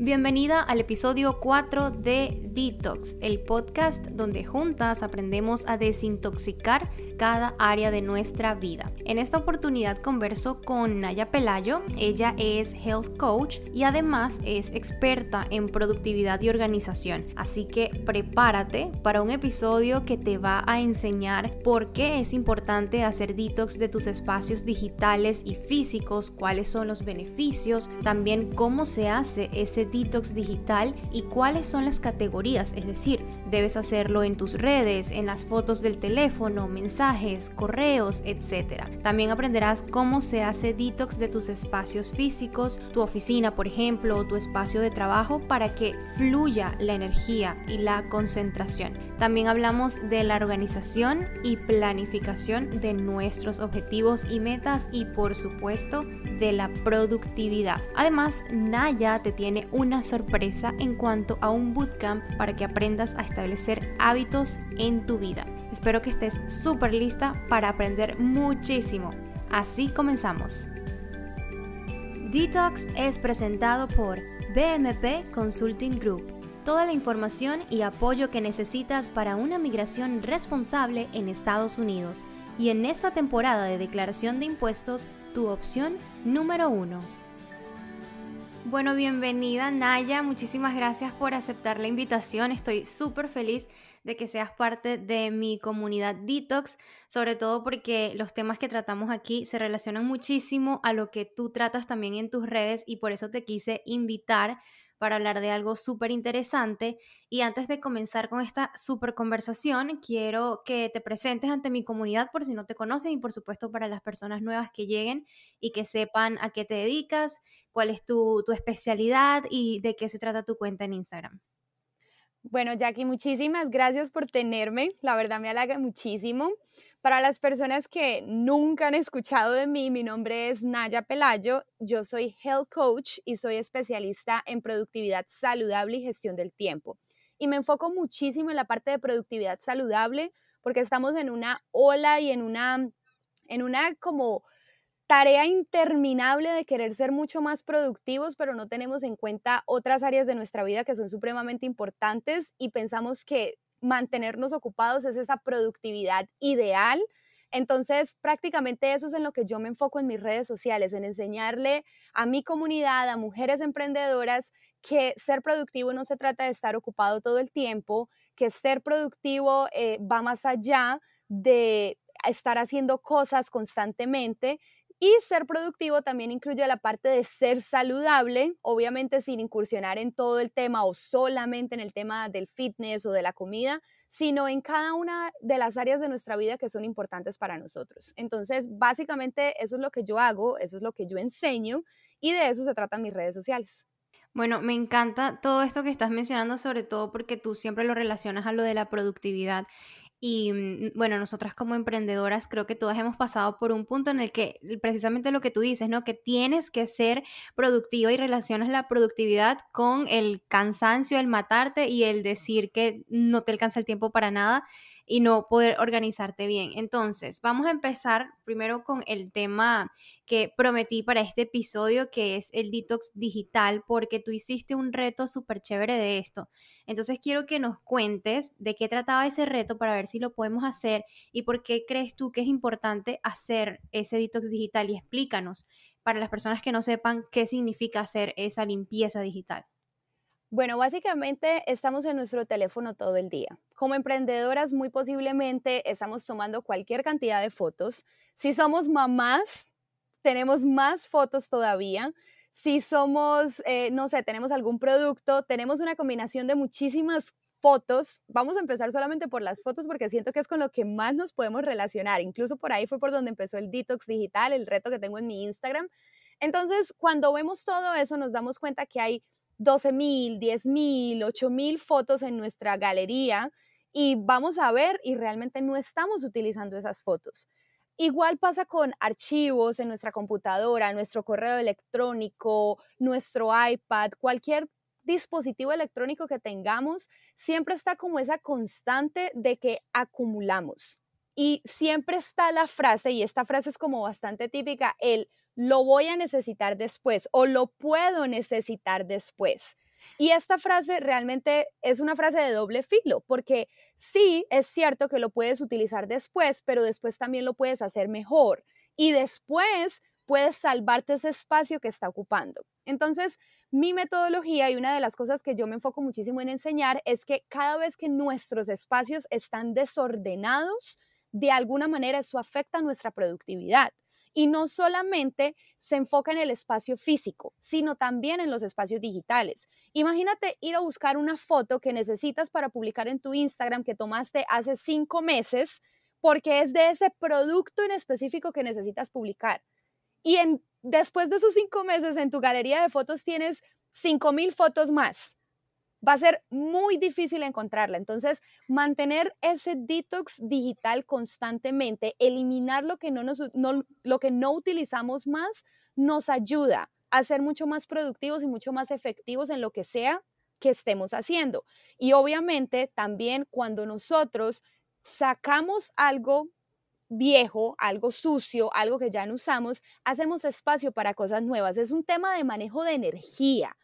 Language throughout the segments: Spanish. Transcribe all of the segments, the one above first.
Bienvenida al episodio 4 de Detox, el podcast donde juntas aprendemos a desintoxicar cada área de nuestra vida. En esta oportunidad converso con Naya Pelayo, ella es health coach y además es experta en productividad y organización, así que prepárate para un episodio que te va a enseñar por qué es importante hacer detox de tus espacios digitales y físicos, cuáles son los beneficios, también cómo se hace ese detox digital y cuáles son las categorías, es decir, debes hacerlo en tus redes, en las fotos del teléfono, mensajes, correos, etc. También aprenderás cómo se hace detox de tus espacios físicos, tu oficina, por ejemplo, o tu espacio de trabajo para que fluya la energía y la concentración. También hablamos de la organización y planificación de nuestros objetivos y metas y por supuesto de la productividad. Además, Naya te tiene una sorpresa en cuanto a un bootcamp para que aprendas a establecer hábitos en tu vida. Espero que estés súper lista para aprender muchísimo. Así comenzamos. Detox es presentado por BMP Consulting Group. Toda la información y apoyo que necesitas para una migración responsable en Estados Unidos. Y en esta temporada de declaración de impuestos, tu opción número uno. Bueno, bienvenida Naya, muchísimas gracias por aceptar la invitación. Estoy súper feliz de que seas parte de mi comunidad Detox, sobre todo porque los temas que tratamos aquí se relacionan muchísimo a lo que tú tratas también en tus redes y por eso te quise invitar para hablar de algo súper interesante. Y antes de comenzar con esta súper conversación, quiero que te presentes ante mi comunidad por si no te conocen y por supuesto para las personas nuevas que lleguen y que sepan a qué te dedicas, cuál es tu, tu especialidad y de qué se trata tu cuenta en Instagram. Bueno, Jackie, muchísimas gracias por tenerme. La verdad me halaga muchísimo. Para las personas que nunca han escuchado de mí, mi nombre es Naya Pelayo, yo soy Health Coach y soy especialista en productividad saludable y gestión del tiempo. Y me enfoco muchísimo en la parte de productividad saludable porque estamos en una ola y en una, en una como tarea interminable de querer ser mucho más productivos, pero no tenemos en cuenta otras áreas de nuestra vida que son supremamente importantes y pensamos que mantenernos ocupados es esa productividad ideal. Entonces, prácticamente eso es en lo que yo me enfoco en mis redes sociales, en enseñarle a mi comunidad, a mujeres emprendedoras, que ser productivo no se trata de estar ocupado todo el tiempo, que ser productivo eh, va más allá de estar haciendo cosas constantemente y ser productivo también incluye la parte de ser saludable, obviamente sin incursionar en todo el tema o solamente en el tema del fitness o de la comida, sino en cada una de las áreas de nuestra vida que son importantes para nosotros. Entonces, básicamente eso es lo que yo hago, eso es lo que yo enseño y de eso se tratan mis redes sociales. Bueno, me encanta todo esto que estás mencionando, sobre todo porque tú siempre lo relacionas a lo de la productividad. Y mm, bueno, nosotras como emprendedoras creo que todas hemos pasado por un punto en el que precisamente lo que tú dices, ¿no? Que tienes que ser productiva y relacionas la productividad con el cansancio, el matarte y el decir que no te alcanza el tiempo para nada y no poder organizarte bien. Entonces, vamos a empezar primero con el tema que prometí para este episodio, que es el detox digital, porque tú hiciste un reto súper chévere de esto. Entonces, quiero que nos cuentes de qué trataba ese reto para ver si lo podemos hacer y por qué crees tú que es importante hacer ese detox digital y explícanos para las personas que no sepan qué significa hacer esa limpieza digital. Bueno, básicamente estamos en nuestro teléfono todo el día. Como emprendedoras, muy posiblemente estamos tomando cualquier cantidad de fotos. Si somos mamás, tenemos más fotos todavía. Si somos, eh, no sé, tenemos algún producto, tenemos una combinación de muchísimas fotos. Vamos a empezar solamente por las fotos porque siento que es con lo que más nos podemos relacionar. Incluso por ahí fue por donde empezó el detox digital, el reto que tengo en mi Instagram. Entonces, cuando vemos todo eso, nos damos cuenta que hay 12 mil, 10 mil, 8 mil fotos en nuestra galería y vamos a ver y realmente no estamos utilizando esas fotos. Igual pasa con archivos en nuestra computadora, nuestro correo electrónico, nuestro iPad, cualquier dispositivo electrónico que tengamos, siempre está como esa constante de que acumulamos. Y siempre está la frase, y esta frase es como bastante típica, el lo voy a necesitar después o lo puedo necesitar después. Y esta frase realmente es una frase de doble filo, porque sí es cierto que lo puedes utilizar después, pero después también lo puedes hacer mejor. Y después puedes salvarte ese espacio que está ocupando. Entonces, mi metodología y una de las cosas que yo me enfoco muchísimo en enseñar es que cada vez que nuestros espacios están desordenados, de alguna manera eso afecta nuestra productividad. Y no solamente se enfoca en el espacio físico, sino también en los espacios digitales. Imagínate ir a buscar una foto que necesitas para publicar en tu Instagram que tomaste hace cinco meses, porque es de ese producto en específico que necesitas publicar. Y después de esos cinco meses en tu galería de fotos tienes cinco mil fotos más va a ser muy difícil encontrarla. Entonces, mantener ese detox digital constantemente, eliminar lo que no, nos, lo que no utilizamos más, nos ayuda a ser mucho más productivos y mucho más efectivos en lo que sea que estemos haciendo. Y obviamente también cuando nosotros sacamos algo viejo, algo sucio, algo que ya no usamos, hacemos espacio para cosas nuevas. Es un tema de manejo de energía.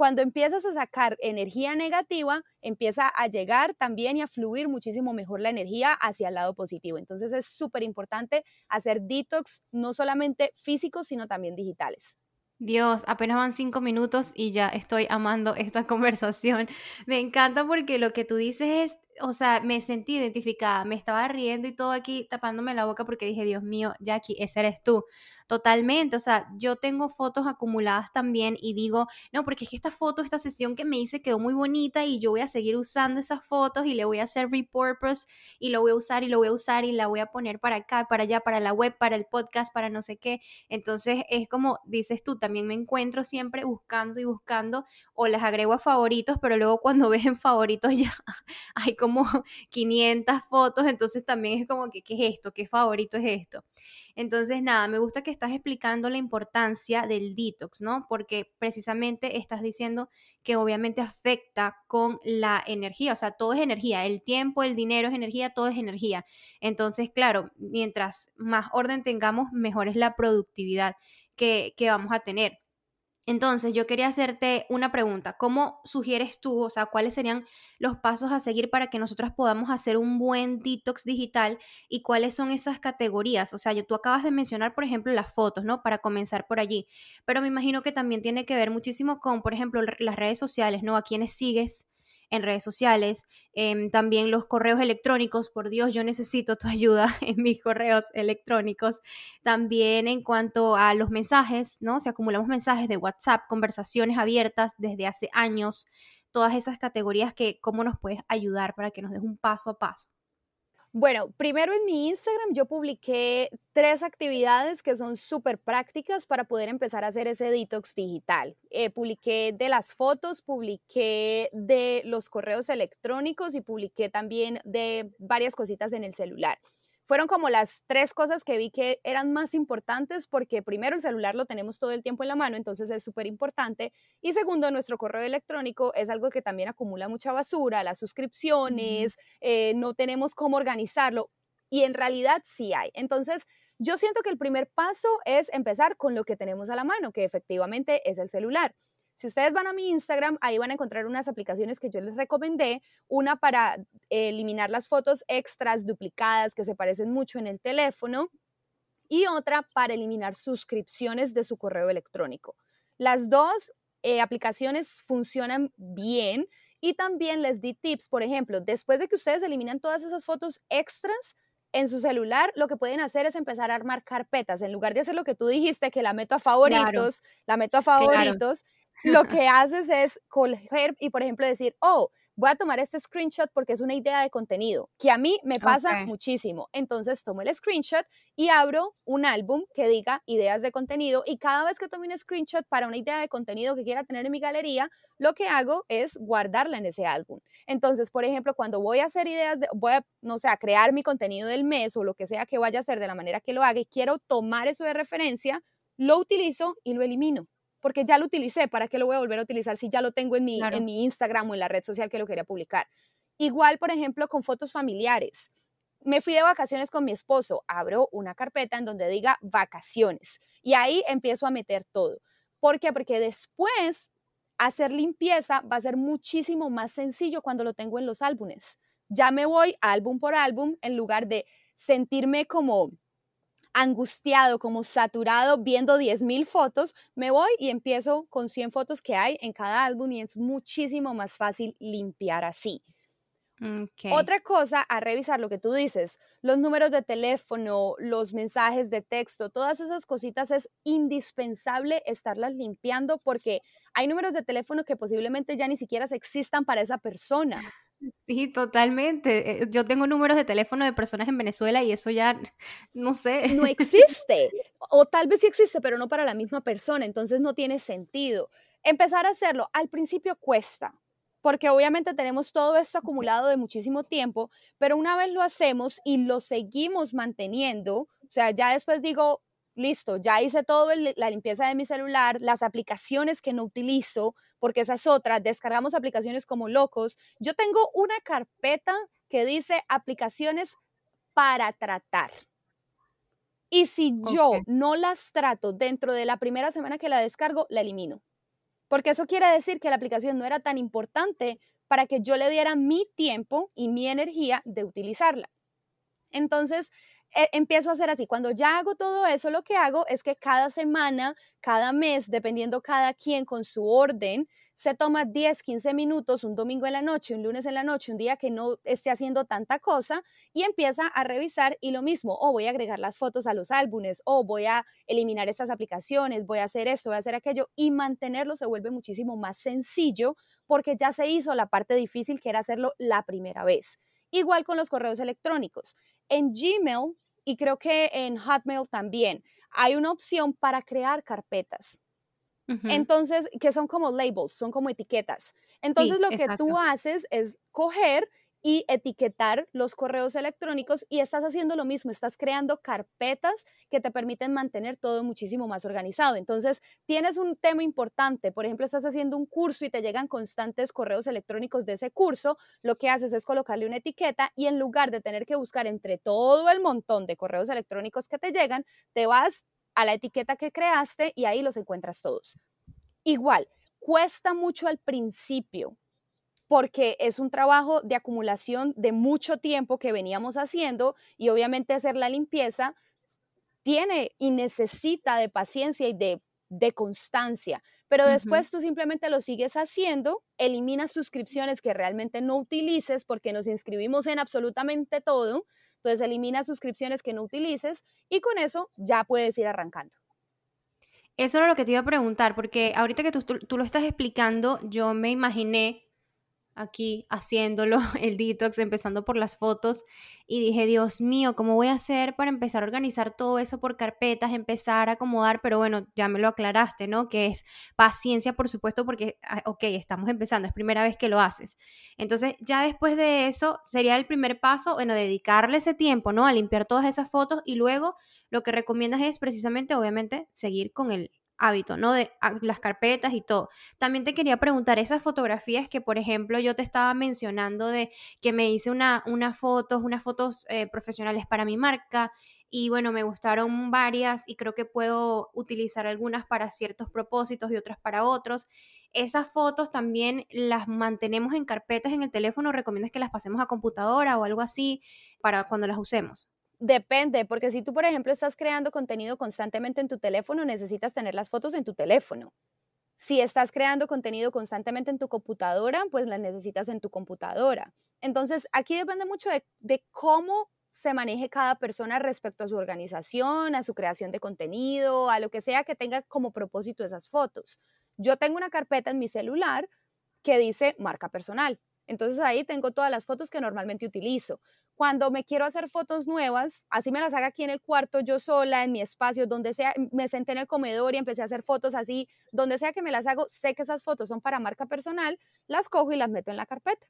Cuando empiezas a sacar energía negativa, empieza a llegar también y a fluir muchísimo mejor la energía hacia el lado positivo. Entonces es súper importante hacer detox no solamente físicos, sino también digitales. Dios, apenas van cinco minutos y ya estoy amando esta conversación. Me encanta porque lo que tú dices es o sea, me sentí identificada, me estaba riendo y todo aquí tapándome la boca porque dije, Dios mío, Jackie, ese eres tú. Totalmente, o sea, yo tengo fotos acumuladas también y digo, no, porque es que esta foto, esta sesión que me hice quedó muy bonita y yo voy a seguir usando esas fotos y le voy a hacer repurpose y lo voy a usar y lo voy a usar y la voy a poner para acá, para allá, para la web, para el podcast, para no sé qué. Entonces es como dices tú, también me encuentro siempre buscando y buscando o las agrego a favoritos, pero luego cuando ves en favoritos ya hay como como 500 fotos, entonces también es como que, ¿qué es esto? ¿Qué favorito es esto? Entonces, nada, me gusta que estás explicando la importancia del detox, ¿no? Porque precisamente estás diciendo que obviamente afecta con la energía, o sea, todo es energía, el tiempo, el dinero es energía, todo es energía. Entonces, claro, mientras más orden tengamos, mejor es la productividad que, que vamos a tener. Entonces, yo quería hacerte una pregunta. ¿Cómo sugieres tú, o sea, cuáles serían los pasos a seguir para que nosotras podamos hacer un buen detox digital y cuáles son esas categorías? O sea, yo, tú acabas de mencionar, por ejemplo, las fotos, ¿no? Para comenzar por allí. Pero me imagino que también tiene que ver muchísimo con, por ejemplo, las redes sociales, ¿no? A quienes sigues, en redes sociales, em, también los correos electrónicos, por Dios, yo necesito tu ayuda en mis correos electrónicos, también en cuanto a los mensajes, ¿no? Si acumulamos mensajes de WhatsApp, conversaciones abiertas desde hace años, todas esas categorías que cómo nos puedes ayudar para que nos des un paso a paso. Bueno, primero en mi Instagram yo publiqué tres actividades que son súper prácticas para poder empezar a hacer ese detox digital. Eh, publiqué de las fotos, publiqué de los correos electrónicos y publiqué también de varias cositas en el celular fueron como las tres cosas que vi que eran más importantes porque primero el celular lo tenemos todo el tiempo en la mano, entonces es súper importante. Y segundo, nuestro correo electrónico es algo que también acumula mucha basura, las suscripciones, eh, no tenemos cómo organizarlo y en realidad sí hay. Entonces, yo siento que el primer paso es empezar con lo que tenemos a la mano, que efectivamente es el celular. Si ustedes van a mi Instagram, ahí van a encontrar unas aplicaciones que yo les recomendé, una para eliminar las fotos extras, duplicadas, que se parecen mucho en el teléfono, y otra para eliminar suscripciones de su correo electrónico. Las dos eh, aplicaciones funcionan bien y también les di tips, por ejemplo, después de que ustedes eliminan todas esas fotos extras, en su celular lo que pueden hacer es empezar a armar carpetas. En lugar de hacer lo que tú dijiste, que la meto a favoritos, la meto a favoritos, lo que haces es coger y, por ejemplo, decir, oh, voy a tomar este screenshot porque es una idea de contenido, que a mí me pasa muchísimo. Entonces tomo el screenshot y abro un álbum que diga ideas de contenido y cada vez que tome un screenshot para una idea de contenido que quiera tener en mi galería, lo que hago es guardarla en ese álbum. Entonces, por ejemplo, cuando voy a hacer ideas, de, voy a, no sé, a crear mi contenido del mes o lo que sea que vaya a hacer de la manera que lo haga y quiero tomar eso de referencia, lo utilizo y lo elimino porque ya lo utilicé, ¿para qué lo voy a volver a utilizar si ya lo tengo en mi, en mi Instagram o en la red social que lo quería publicar? Igual, por ejemplo, con fotos familiares. Me fui de vacaciones con mi esposo, abro una carpeta en donde diga vacaciones y ahí empiezo a meter todo. ¿Por qué? Porque después hacer limpieza va a ser muchísimo más sencillo cuando lo tengo en los álbumes. Ya me voy álbum por álbum en lugar de sentirme como angustiado, como saturado, viendo 10.000 fotos, me voy y empiezo con 100 fotos que hay en cada álbum y es muchísimo más fácil limpiar así. Otra cosa a revisar lo que tú dices, los números de teléfono, los mensajes de texto, todas esas cositas es indispensable estarlas limpiando porque hay números de teléfono que posiblemente ya ni siquiera existan para esa persona. Sí, totalmente. Eh, yo tengo números de teléfono de personas en Venezuela y eso ya, no sé. No existe. O tal vez sí existe, pero no para la misma persona. Entonces no tiene sentido. Empezar a hacerlo al principio cuesta porque obviamente tenemos todo esto acumulado de muchísimo tiempo, pero una vez lo hacemos y lo seguimos manteniendo, o sea, ya después digo, listo, ya hice todo la limpieza de mi celular, las aplicaciones que no utilizo, porque esa es otra, descargamos aplicaciones como locos. Yo tengo una carpeta que dice aplicaciones para tratar. Y si yo no las trato dentro de la primera semana que la descargo, la elimino porque eso quiere decir que la aplicación no era tan importante para que yo le diera mi tiempo y mi energía de utilizarla. Entonces, e, empiezo a hacer así. Cuando ya hago todo eso, lo que hago es que cada semana, cada mes, dependiendo cada quien con su orden, se toma 10, 15 minutos un domingo en la noche, un lunes en la noche, un día que no esté haciendo tanta cosa y empieza a revisar y lo mismo, o voy a agregar las fotos a los álbumes, o voy a eliminar estas aplicaciones, voy a hacer esto, voy a hacer aquello y mantenerlo se vuelve muchísimo más sencillo porque ya se hizo la parte difícil que era hacerlo la primera vez. Igual con los correos electrónicos. En Gmail y creo que en Hotmail también hay una opción para crear carpetas. Entonces, que son como labels, son como etiquetas. Entonces, lo que tú haces es coger y etiquetar los correos electrónicos y estás haciendo lo mismo, estás creando carpetas que te permiten mantener todo muchísimo más organizado. Entonces, tienes un tema importante, por ejemplo, estás haciendo un curso y te llegan constantes correos electrónicos de ese curso, lo que haces es colocarle una etiqueta y en lugar de tener que buscar entre todo el montón de correos electrónicos que te llegan, te vas a la etiqueta que creaste y ahí los encuentras todos. Igual, cuesta mucho al principio porque es un trabajo de acumulación de mucho tiempo que veníamos haciendo y obviamente hacer la limpieza tiene y necesita de paciencia y de, constancia. Pero después tú simplemente lo sigues haciendo, eliminas suscripciones que realmente no utilices porque nos inscribimos en absolutamente todo entonces elimina suscripciones que no utilices y con eso ya puedes ir arrancando. Eso era lo que te iba a preguntar, porque ahorita que tú, tú, lo estás explicando, yo me imaginé aquí haciéndolo, el detox, empezando por las fotos, y dije, Dios mío, ¿cómo voy a hacer para empezar a organizar todo eso por carpetas, empezar a acomodar? Pero bueno, ya me lo aclaraste, ¿no? Que es paciencia, por supuesto, porque, ah, ok, estamos empezando, es primera vez que lo haces. Entonces, ya después de eso, sería el primer paso, bueno, dedicarle ese tiempo, ¿no? A limpiar todas esas fotos y luego lo que recomiendas es precisamente, obviamente, seguir con el hábito, ¿no? De ah, las carpetas y todo. También te quería preguntar, esas fotografías que, por ejemplo, yo te estaba mencionando de que me hice una, unas fotos, unas fotos eh, profesionales para mi marca y bueno, me gustaron varias y creo que puedo utilizar algunas para ciertos propósitos y otras para otros. Esas fotos también las mantenemos en carpetas en el teléfono, ¿recomiendas que las pasemos a computadora o algo así para cuando las usemos? Depende, porque si tú, por ejemplo, estás creando contenido constantemente en tu teléfono, necesitas tener las fotos en tu teléfono. Si estás creando contenido constantemente en tu computadora, pues las necesitas en tu computadora. Entonces, aquí depende mucho de, cómo se maneje cada persona respecto a su organización, a su creación de contenido, a lo que sea que tenga como propósito esas fotos. Yo tengo una carpeta en mi celular que dice marca personal. Entonces ahí tengo todas las fotos que normalmente utilizo. Cuando me quiero hacer fotos nuevas, así me las haga aquí en el cuarto, yo sola, en mi espacio, donde sea, me senté en el comedor y empecé a hacer fotos así, donde sea que me las hago, sé que esas fotos son para marca personal, las cojo y las meto en la carpeta.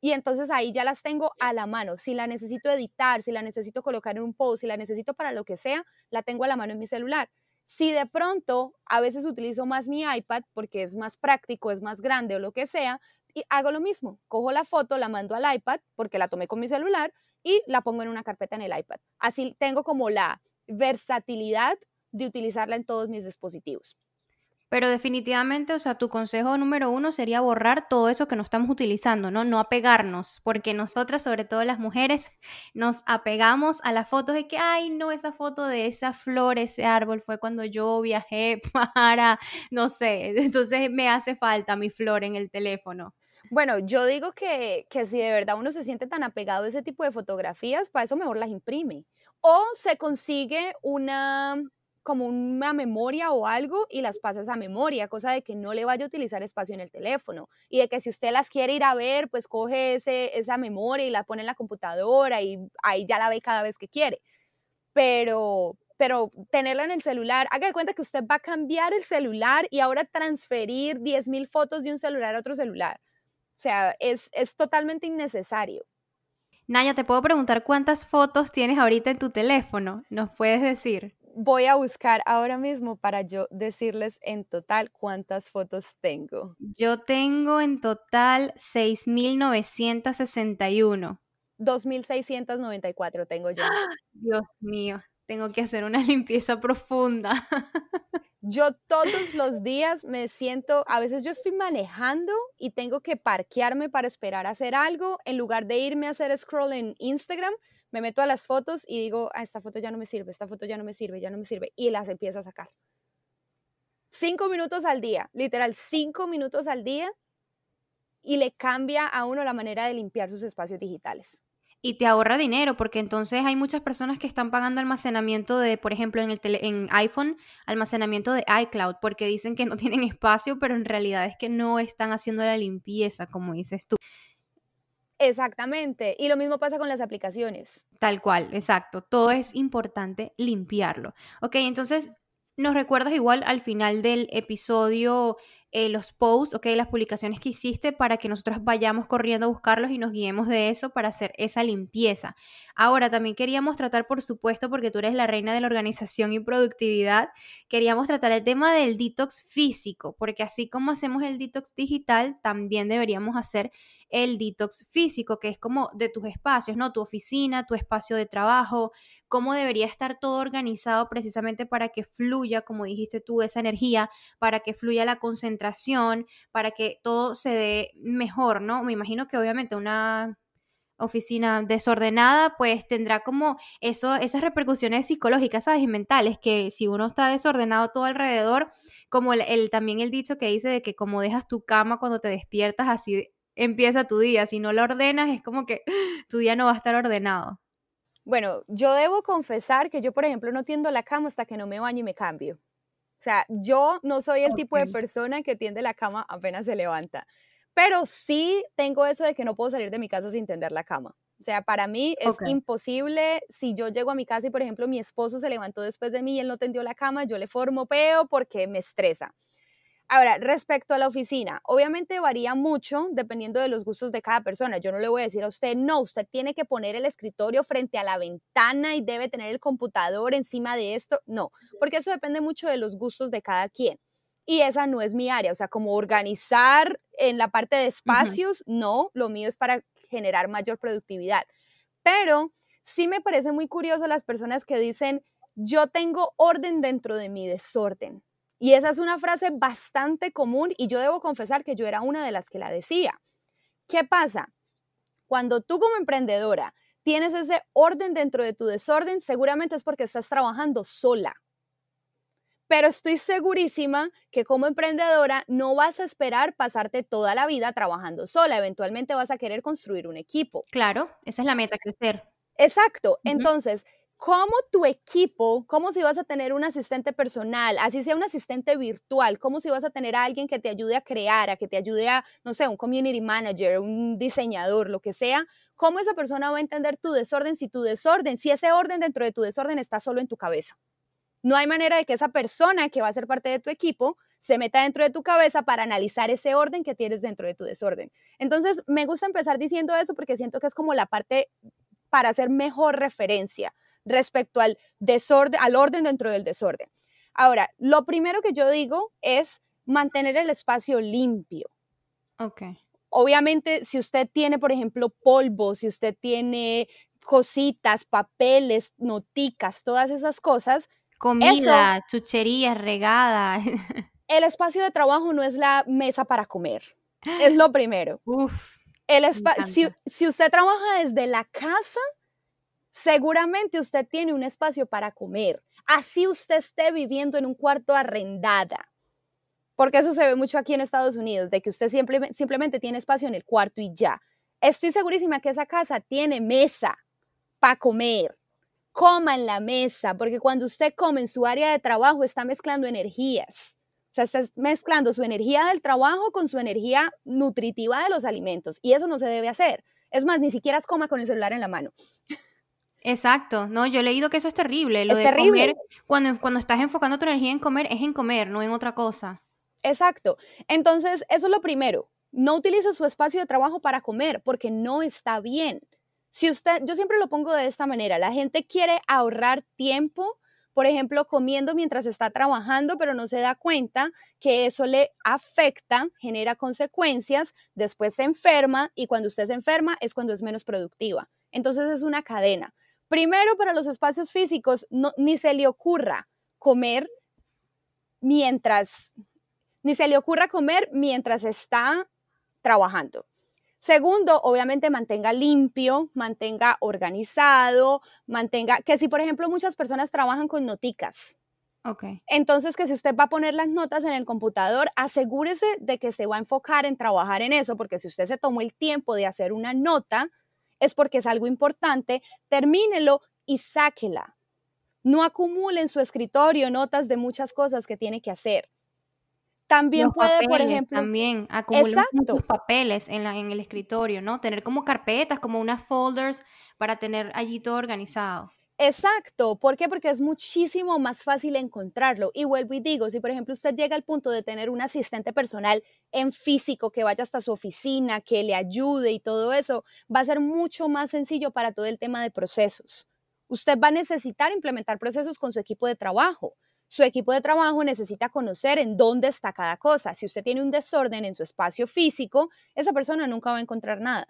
Y entonces ahí ya las tengo a la mano. Si la necesito editar, si la necesito colocar en un post, si la necesito para lo que sea, la tengo a la mano en mi celular. Si de pronto a veces utilizo más mi iPad porque es más práctico, es más grande o lo que sea, y hago lo mismo, cojo la foto, la mando al iPad porque la tomé con mi celular y la pongo en una carpeta en el iPad. Así tengo como la versatilidad de utilizarla en todos mis dispositivos. Pero definitivamente, o sea, tu consejo número uno sería borrar todo eso que no estamos utilizando, ¿no? No apegarnos, porque nosotras, sobre todo las mujeres, nos apegamos a las fotos de que, ay, no, esa foto de esa flor, ese árbol fue cuando yo viajé para, no sé, entonces me hace falta mi flor en el teléfono. Bueno, yo digo que, que si de verdad uno se siente tan apegado a ese tipo de fotografías, para eso mejor las imprime. O se consigue una como una memoria o algo y las pasas a memoria, cosa de que no le vaya a utilizar espacio en el teléfono y de que si usted las quiere ir a ver, pues coge ese, esa memoria y la pone en la computadora y ahí ya la ve cada vez que quiere. Pero, pero tenerla en el celular, haga de cuenta que usted va a cambiar el celular y ahora transferir 10.000 fotos de un celular a otro celular. O sea, es, es totalmente innecesario. Naya, ¿te puedo preguntar cuántas fotos tienes ahorita en tu teléfono? ¿Nos puedes decir? voy a buscar ahora mismo para yo decirles en total cuántas fotos tengo. Yo tengo en total 6.961. 2.694 tengo yo. Dios mío, tengo que hacer una limpieza profunda. Yo todos los días me siento, a veces yo estoy manejando y tengo que parquearme para esperar a hacer algo, en lugar de irme a hacer scroll en Instagram, me meto a las fotos y digo, ah, esta foto ya no me sirve, esta foto ya no me sirve, ya no me sirve, y las empiezo a sacar. Cinco minutos al día, literal, cinco minutos al día, y le cambia a uno la manera de limpiar sus espacios digitales. Y te ahorra dinero, porque entonces hay muchas personas que están pagando almacenamiento de, por ejemplo, en, el en iPhone, almacenamiento de iCloud, porque dicen que no tienen espacio, pero en realidad es que no están haciendo la limpieza, como dices tú. Exactamente. Y lo mismo pasa con las aplicaciones. Tal cual, exacto. Todo es importante limpiarlo. Ok, entonces nos recuerdas igual al final del episodio eh, los posts, ok, las publicaciones que hiciste para que nosotros vayamos corriendo a buscarlos y nos guiemos de eso para hacer esa limpieza. Ahora, también queríamos tratar, por supuesto, porque tú eres la reina de la organización y productividad, queríamos tratar el tema del detox físico, porque así como hacemos el detox digital, también deberíamos hacer el detox físico, que es como de tus espacios, ¿no? Tu oficina, tu espacio de trabajo, cómo debería estar todo organizado precisamente para que fluya, como dijiste tú, esa energía, para que fluya la concentración, para que todo se dé mejor, ¿no? Me imagino que obviamente una oficina desordenada, pues tendrá como eso, esas repercusiones psicológicas, ¿sabes? Y mentales, que si uno está desordenado todo alrededor, como el, también el dicho que dice de que como dejas tu cama cuando te despiertas, así empieza tu día. Si no lo ordenas, es como que tu día no va a estar ordenado. Bueno, yo debo confesar que yo, por ejemplo, no tiendo la cama hasta que no me baño y me cambio. O sea, yo no soy el tipo de persona que tiende la cama apenas se levanta. Pero sí tengo eso de que no puedo salir de mi casa sin tender la cama. O sea, para mí es imposible si yo llego a mi casa y, por ejemplo, mi esposo se levantó después de mí y él no tendió la cama, yo le formo peo porque me estresa. Ahora, respecto a la oficina, obviamente varía mucho dependiendo de los gustos de cada persona. Yo no le voy a decir a usted, no, usted tiene que poner el escritorio frente a la ventana y debe tener el computador encima de esto. No, porque eso depende mucho de los gustos de cada quien. Y esa no es mi área, o sea, como organizar en la parte de espacios, no, lo mío es para generar mayor productividad. Pero sí me parece muy curioso las personas que dicen, yo tengo orden dentro de mi desorden. Y esa es una frase bastante común y yo debo confesar que yo era una de las que la decía. ¿Qué pasa? Cuando tú como emprendedora tienes ese orden dentro de tu desorden, seguramente es porque estás trabajando sola. Pero estoy segurísima que como emprendedora no vas a esperar pasarte toda la vida trabajando sola. Eventualmente vas a querer construir un equipo. Claro, esa es la meta, crecer. Exacto. Entonces, cómo tu equipo, cómo si vas a tener un asistente personal, así sea un asistente virtual, cómo si vas a tener a alguien que te ayude a crear, a que te ayude a, no sé, un community manager, un diseñador, lo que sea, cómo esa persona va a entender tu desorden si tu desorden, si ese orden dentro de tu desorden está solo en tu cabeza. No hay manera de que esa persona que va a ser parte de tu equipo se meta dentro de tu cabeza para analizar ese orden que tienes dentro de tu desorden. Entonces, me gusta empezar diciendo eso porque siento que es como la parte para hacer mejor referencia respecto al desorden, al orden dentro del desorden. Ahora, lo primero que yo digo es mantener el espacio limpio. Ok. Obviamente, si usted tiene, por ejemplo, polvo, si usted tiene cositas, papeles, noticas, todas esas cosas. Comida, chucherías, regada. el espacio de trabajo no es la mesa para comer. Es lo primero. Uf. El si, si usted trabaja desde la casa, seguramente usted tiene un espacio para comer. Así usted esté viviendo en un cuarto arrendada. Porque eso se ve mucho aquí en Estados Unidos, de que usted simplemente tiene espacio en el cuarto y ya. Estoy segurísima que esa casa tiene mesa para comer. Coma en la mesa, porque cuando usted come en su área de trabajo está mezclando energías. O sea, estás mezclando su energía del trabajo con su energía nutritiva de los alimentos y eso no se debe hacer. Es más, ni siquiera coma con el celular en la mano. Exacto, no, yo he leído que eso es terrible. Lo es de terrible. Comer, cuando, cuando estás enfocando tu energía en comer, es en comer, no en otra cosa. Exacto. Entonces, eso es lo primero. No utilice su espacio de trabajo para comer porque no está bien. Si usted, yo siempre lo pongo de esta manera, la gente quiere ahorrar tiempo por ejemplo, comiendo mientras está trabajando, pero no se da cuenta que eso le afecta, genera consecuencias, después se enferma y cuando usted se enferma es cuando es menos productiva. Entonces es una cadena. Primero, para los espacios físicos, ni se le ocurra comer mientras, ni se le ocurra comer mientras está trabajando. Segundo, obviamente mantenga limpio, mantenga organizado, mantenga, que si por ejemplo muchas personas trabajan con noticas. Ok. Entonces que si usted va a poner las notas en el computador, asegúrese de que se va a enfocar en trabajar en eso, porque si usted se tomó el tiempo de hacer una nota, es porque es algo importante, termínelo y sáquela. No acumule en su escritorio notas de muchas cosas que tiene que hacer. También puede, por ejemplo. También acumular muchos papeles en, la, en el escritorio, ¿no? Tener como carpetas, como unas folders para tener allí todo organizado. Exacto, ¿por qué? Porque es muchísimo más fácil encontrarlo. Y vuelvo y digo, si por ejemplo usted llega al punto de tener un asistente personal en físico que vaya hasta su oficina, que le ayude y todo eso, va a ser mucho más sencillo para todo el tema de procesos. Usted va a necesitar implementar procesos con su equipo de trabajo. Su equipo de trabajo necesita conocer en dónde está cada cosa. Si usted tiene un desorden en su espacio físico, esa persona nunca va a encontrar nada.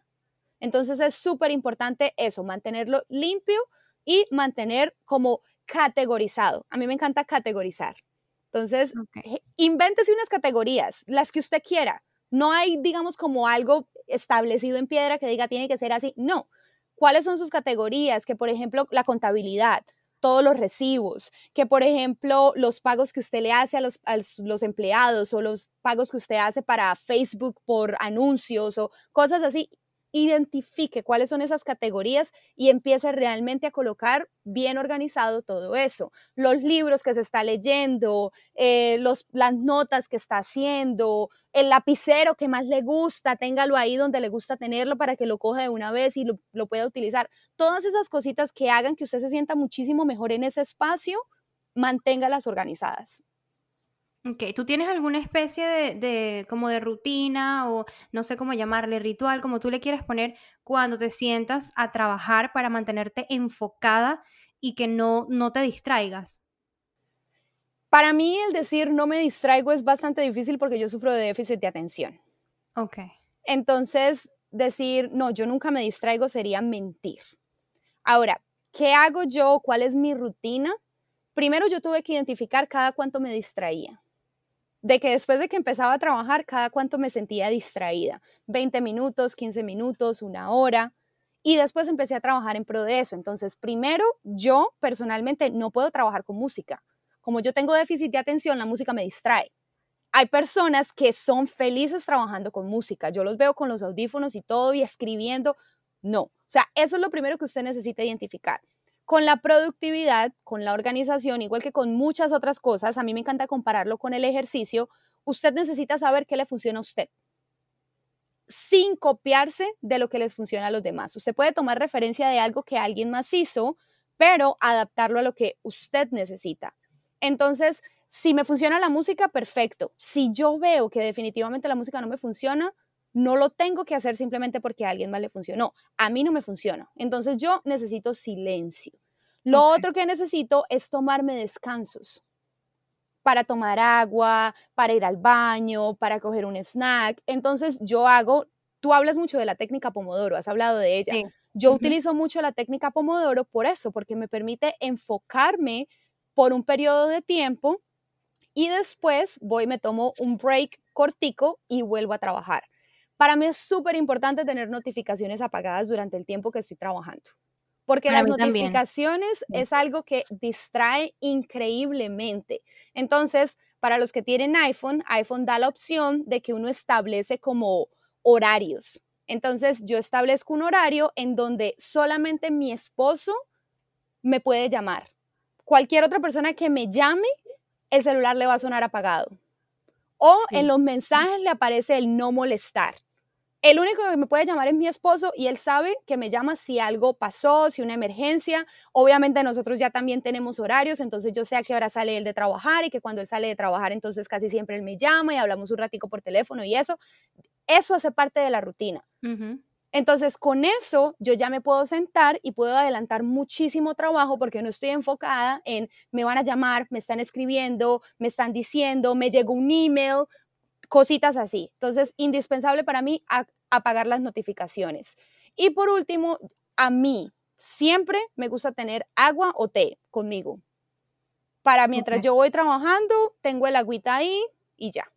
Entonces es súper importante eso, mantenerlo limpio y mantener como categorizado. A mí me encanta categorizar. Entonces, invéntese unas categorías, las que usted quiera. No hay, digamos, como algo establecido en piedra que diga tiene que ser así. No. ¿Cuáles son sus categorías? Que, por ejemplo, la contabilidad todos los recibos, que por ejemplo los pagos que usted le hace a los, a los, empleados o los pagos que usted hace para Facebook por anuncios o cosas así, identifique cuáles son esas categorías y empiece realmente a colocar bien organizado todo eso. Los libros que se está leyendo, eh, los, las notas que está haciendo, el lapicero que más le gusta, téngalo ahí donde le gusta tenerlo para que lo coja de una vez y lo, lo pueda utilizar. Todas esas cositas que hagan que usted se sienta muchísimo mejor en ese espacio, manténgalas organizadas. Ok, ¿tú tienes alguna especie de, como de rutina o no sé cómo llamarle, ritual, como tú le quieres poner cuando te sientas a trabajar para mantenerte enfocada y que no, no te distraigas? Para mí el decir no me distraigo es bastante difícil porque yo sufro de déficit de atención. Ok. Entonces, decir no, yo nunca me distraigo sería mentir. Ahora, ¿qué hago yo? ¿Cuál es mi rutina? Primero yo tuve que identificar cada cuánto me distraía de que después de que empezaba a trabajar, cada cuánto me sentía distraída, 20 minutos, 15 minutos, una hora, y después empecé a trabajar en pro de eso. Entonces, primero, yo personalmente no puedo trabajar con música. Como yo tengo déficit de atención, la música me distrae. Hay personas que son felices trabajando con música. Yo los veo con los audífonos y todo y escribiendo. No. O sea, eso es lo primero que usted necesita identificar con la productividad, con la organización, igual que con muchas otras cosas, a mí me encanta compararlo con el ejercicio, usted necesita saber qué le funciona a usted sin copiarse de lo que les funciona a los demás. Usted puede tomar referencia de algo que alguien más hizo, pero adaptarlo a lo que usted necesita. Entonces, si me funciona la música, perfecto. Si yo veo que definitivamente la música no me funciona, no lo tengo que hacer simplemente porque a alguien más le funcionó. A mí no me funciona. Entonces yo necesito silencio. Lo otro que necesito es tomarme descansos para tomar agua, para ir al baño, para coger un snack. Entonces yo hago, tú hablas mucho de la técnica Pomodoro, has hablado de ella. Yo utilizo mucho la técnica Pomodoro por eso, porque me permite enfocarme por un periodo de tiempo y después voy, me tomo un break cortico y vuelvo a trabajar. Para mí es súper importante tener notificaciones apagadas durante el tiempo que estoy trabajando. Porque las notificaciones es algo que distrae increíblemente. Entonces, para los que tienen iPhone, iPhone da la opción de que uno establece como horarios. Entonces, yo establezco un horario en donde solamente mi esposo me puede llamar. Cualquier otra persona que me llame, el celular le va a sonar apagado. O en los mensajes le aparece el no molestar. El único que me puede llamar es mi esposo y él sabe que me llama si algo pasó, si una emergencia. Obviamente nosotros ya también tenemos horarios, entonces yo sé a qué hora sale él de trabajar y que cuando él sale de trabajar, entonces casi siempre él me llama y hablamos un ratico por teléfono y eso. Eso hace parte de la rutina. Entonces, con eso yo ya me puedo sentar y puedo adelantar muchísimo trabajo porque no estoy enfocada en me van a llamar, me están escribiendo, me están diciendo, me llegó un email, cositas así. Entonces, indispensable para mí apagar las notificaciones. Y por último, a mí siempre me gusta tener agua o té conmigo. Para mientras yo voy trabajando, tengo el agüita ahí y ya.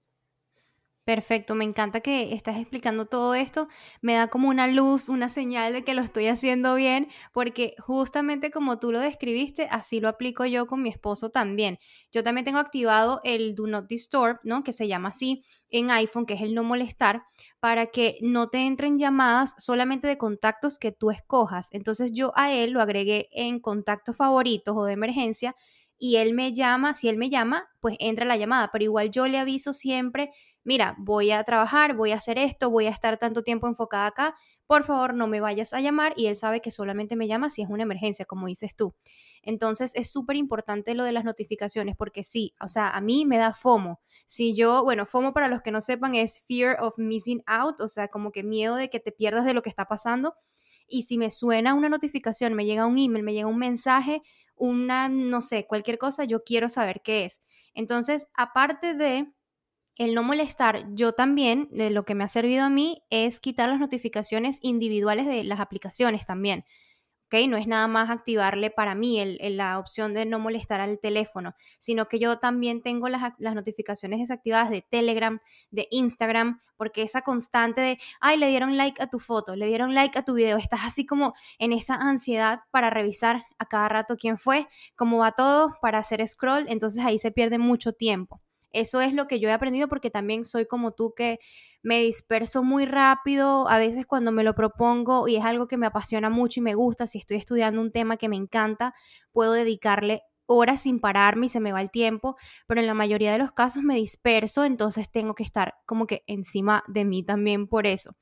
Perfecto, me encanta que estás explicando todo esto. Me da como una luz, una señal de que lo estoy haciendo bien, porque justamente como tú lo describiste, así lo aplico yo con mi esposo también. Yo también tengo activado el Do Not Disturb, ¿no? Que se llama así en iPhone, que es el no molestar, para que no te entren llamadas solamente de contactos que tú escojas. Entonces yo a él lo agregué en contactos favoritos o de emergencia y él me llama, si él me llama, pues entra la llamada, pero igual yo le aviso siempre mira, voy a trabajar, voy a hacer esto, voy a estar tanto tiempo enfocada acá, por favor no me vayas a llamar y él sabe que solamente me llama si es una emergencia, como dices tú. Entonces es súper importante lo de las notificaciones porque sí, o sea, a mí me da FOMO. Si yo, bueno, FOMO para los que no sepan es fear of missing out, o sea, como que miedo de que te pierdas de lo que está pasando. Y si me suena una notificación, me llega un email, me llega un mensaje, una, no sé, cualquier cosa, yo quiero saber qué es. Entonces, aparte de el no molestar, yo también, de lo que me ha servido a mí es quitar las notificaciones individuales de las aplicaciones también. ¿ok? No es nada más activarle para mí la opción de no molestar al teléfono, sino que yo también tengo las, las, notificaciones desactivadas de Telegram, de Instagram, porque esa constante de, ay, le dieron like a tu foto, le dieron like a tu video, estás así como en esa ansiedad para revisar a cada rato quién fue, cómo va todo, para hacer scroll, entonces ahí se pierde mucho tiempo. Eso es lo que yo he aprendido porque también soy como tú que me disperso muy rápido, a veces cuando me lo propongo y es algo que me apasiona mucho y me gusta, si estoy estudiando un tema que me encanta, puedo dedicarle horas sin pararme y se me va el tiempo, pero en la mayoría de los casos me disperso, entonces tengo que estar como que encima de mí también por eso.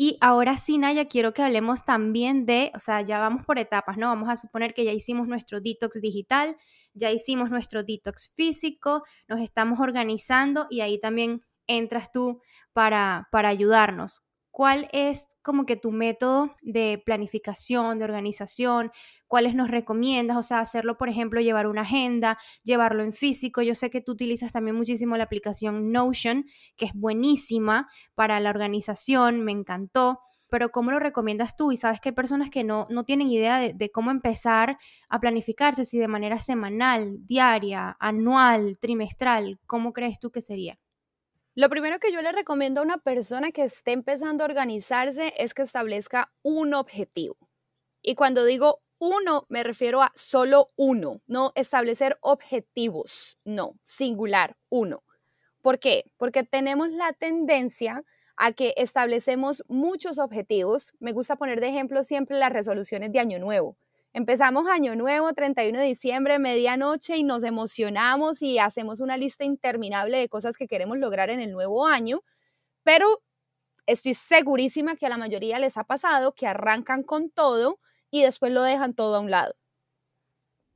Y ahora sí, Naya, quiero que hablemos también de, o sea, ya vamos por etapas, ¿no? Vamos a suponer que ya hicimos nuestro detox digital, ya hicimos nuestro detox físico, nos estamos organizando y ahí también entras tú para, para ayudarnos cuál es como que tu método de planificación, de organización, cuáles nos recomiendas, o sea, hacerlo, por ejemplo, llevar una agenda, llevarlo en físico. Yo sé que tú utilizas también muchísimo la aplicación Notion, que es buenísima para la organización, me encantó. Pero ¿cómo lo recomiendas tú? Y sabes que hay personas que no, no tienen idea de, de cómo empezar a planificarse, si de manera semanal, diaria, anual, trimestral, ¿cómo crees tú que sería? Lo primero que yo le recomiendo a una persona que esté empezando a organizarse es que establezca un objetivo. Y cuando digo uno, me refiero a solo uno, no establecer objetivos, no, singular, uno. ¿Por qué? Porque tenemos la tendencia a que establecemos muchos objetivos. Me gusta poner de ejemplo siempre las resoluciones de Año Nuevo. Empezamos año nuevo, 31 de diciembre, medianoche, y nos emocionamos y hacemos una lista interminable de cosas que queremos lograr en el nuevo año, pero estoy segurísima que a la mayoría les ha pasado que arrancan con todo y después lo dejan todo a un lado.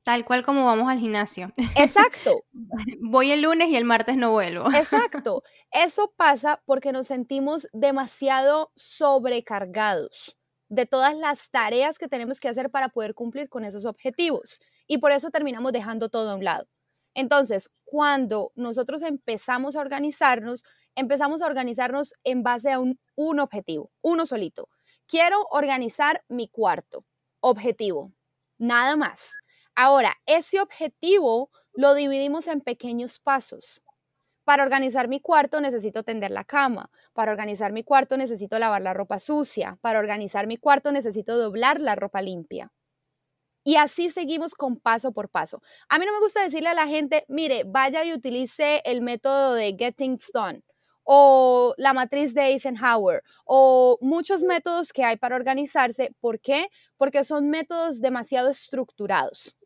Tal cual como vamos al gimnasio. Exacto. Voy el lunes y el martes no vuelvo. Exacto. Eso pasa porque nos sentimos demasiado sobrecargados de todas las tareas que tenemos que hacer para poder cumplir con esos objetivos. Y por eso terminamos dejando todo a un lado. Entonces, cuando nosotros empezamos a organizarnos, empezamos a organizarnos en base a un, un objetivo, uno solito. Quiero organizar mi cuarto. Objetivo. Nada más. Ahora, ese objetivo lo dividimos en pequeños pasos. Para organizar mi cuarto necesito tender la cama. Para organizar mi cuarto necesito lavar la ropa sucia. Para organizar mi cuarto necesito doblar la ropa limpia. Y así seguimos con paso por paso. A mí no me gusta decirle a la gente, mire, vaya y utilice el método de Getting Done o la matriz de Eisenhower o muchos métodos que hay para organizarse. ¿Por qué? Porque son métodos demasiado estructurados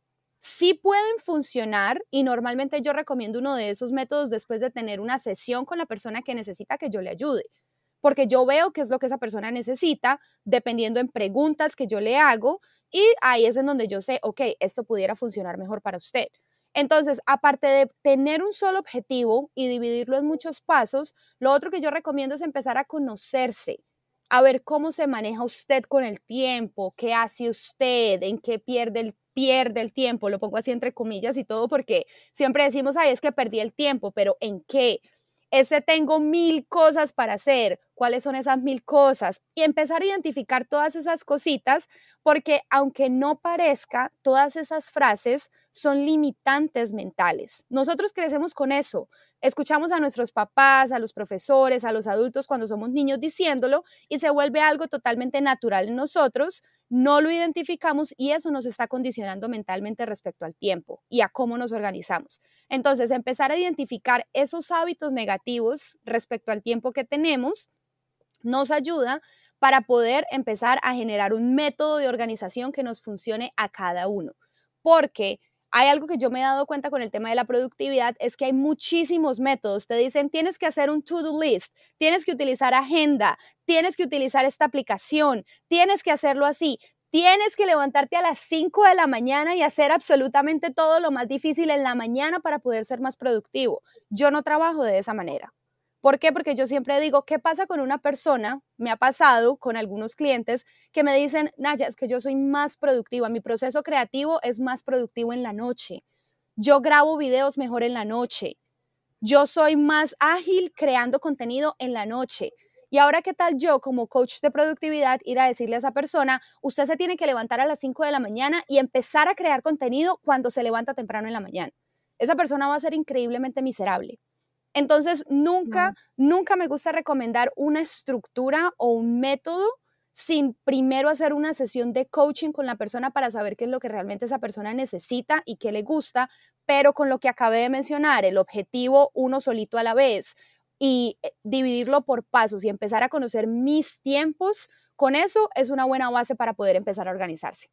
sí pueden funcionar y normalmente yo recomiendo uno de esos métodos después de tener una sesión con la persona que necesita que yo le ayude, porque yo veo qué es lo que esa persona necesita dependiendo en preguntas que yo le hago y ahí es en donde yo sé, ok, esto pudiera funcionar mejor para usted. Entonces, aparte de tener un solo objetivo y dividirlo en muchos pasos, lo otro que yo recomiendo es empezar a conocerse, a ver cómo se maneja usted con el tiempo, qué hace usted, en qué pierde el pierde el tiempo, lo pongo así entre comillas y todo porque siempre decimos, ay, es que perdí el tiempo, pero ¿en qué? Ese tengo mil cosas para hacer, cuáles son esas mil cosas y empezar a identificar todas esas cositas porque aunque no parezca, todas esas frases son limitantes mentales. Nosotros crecemos con eso. Escuchamos a nuestros papás, a los profesores, a los adultos cuando somos niños diciéndolo y se vuelve algo totalmente natural en nosotros no lo identificamos y eso nos está condicionando mentalmente respecto al tiempo y a cómo nos organizamos. Entonces, empezar a identificar esos hábitos negativos respecto al tiempo que tenemos nos ayuda para poder empezar a generar un método de organización que nos funcione a cada uno. Porque hay algo que yo me he dado cuenta con el tema de la productividad, es que hay muchísimos métodos. Te dicen, tienes que hacer un to-do list, tienes que utilizar agenda, tienes que utilizar esta aplicación, tienes que hacerlo así. Tienes que levantarte a las 5 de la mañana y hacer absolutamente todo lo más difícil en la mañana para poder ser más productivo. Yo no trabajo de esa manera. ¿Por qué? Porque yo siempre digo, ¿qué pasa con una persona? Me ha pasado con algunos clientes que me dicen, Naya, es que yo soy más productiva, mi proceso creativo es más productivo en la noche. Yo grabo videos mejor en la noche. Yo soy más ágil creando contenido en la noche. Y ahora, ¿qué tal yo como coach de productividad ir a decirle a esa persona, usted se tiene que levantar a las 5 de la mañana y empezar a crear contenido cuando se levanta temprano en la mañana? Esa persona va a ser increíblemente miserable. Entonces, nunca, nunca me gusta recomendar una estructura o un método sin primero hacer una sesión de coaching con la persona para saber qué es lo que realmente esa persona necesita y qué le gusta, pero con lo que acabé de mencionar, el objetivo uno solito a la vez y eh, dividirlo por pasos y empezar a conocer mis tiempos, con eso es una buena base para poder empezar a organizarse.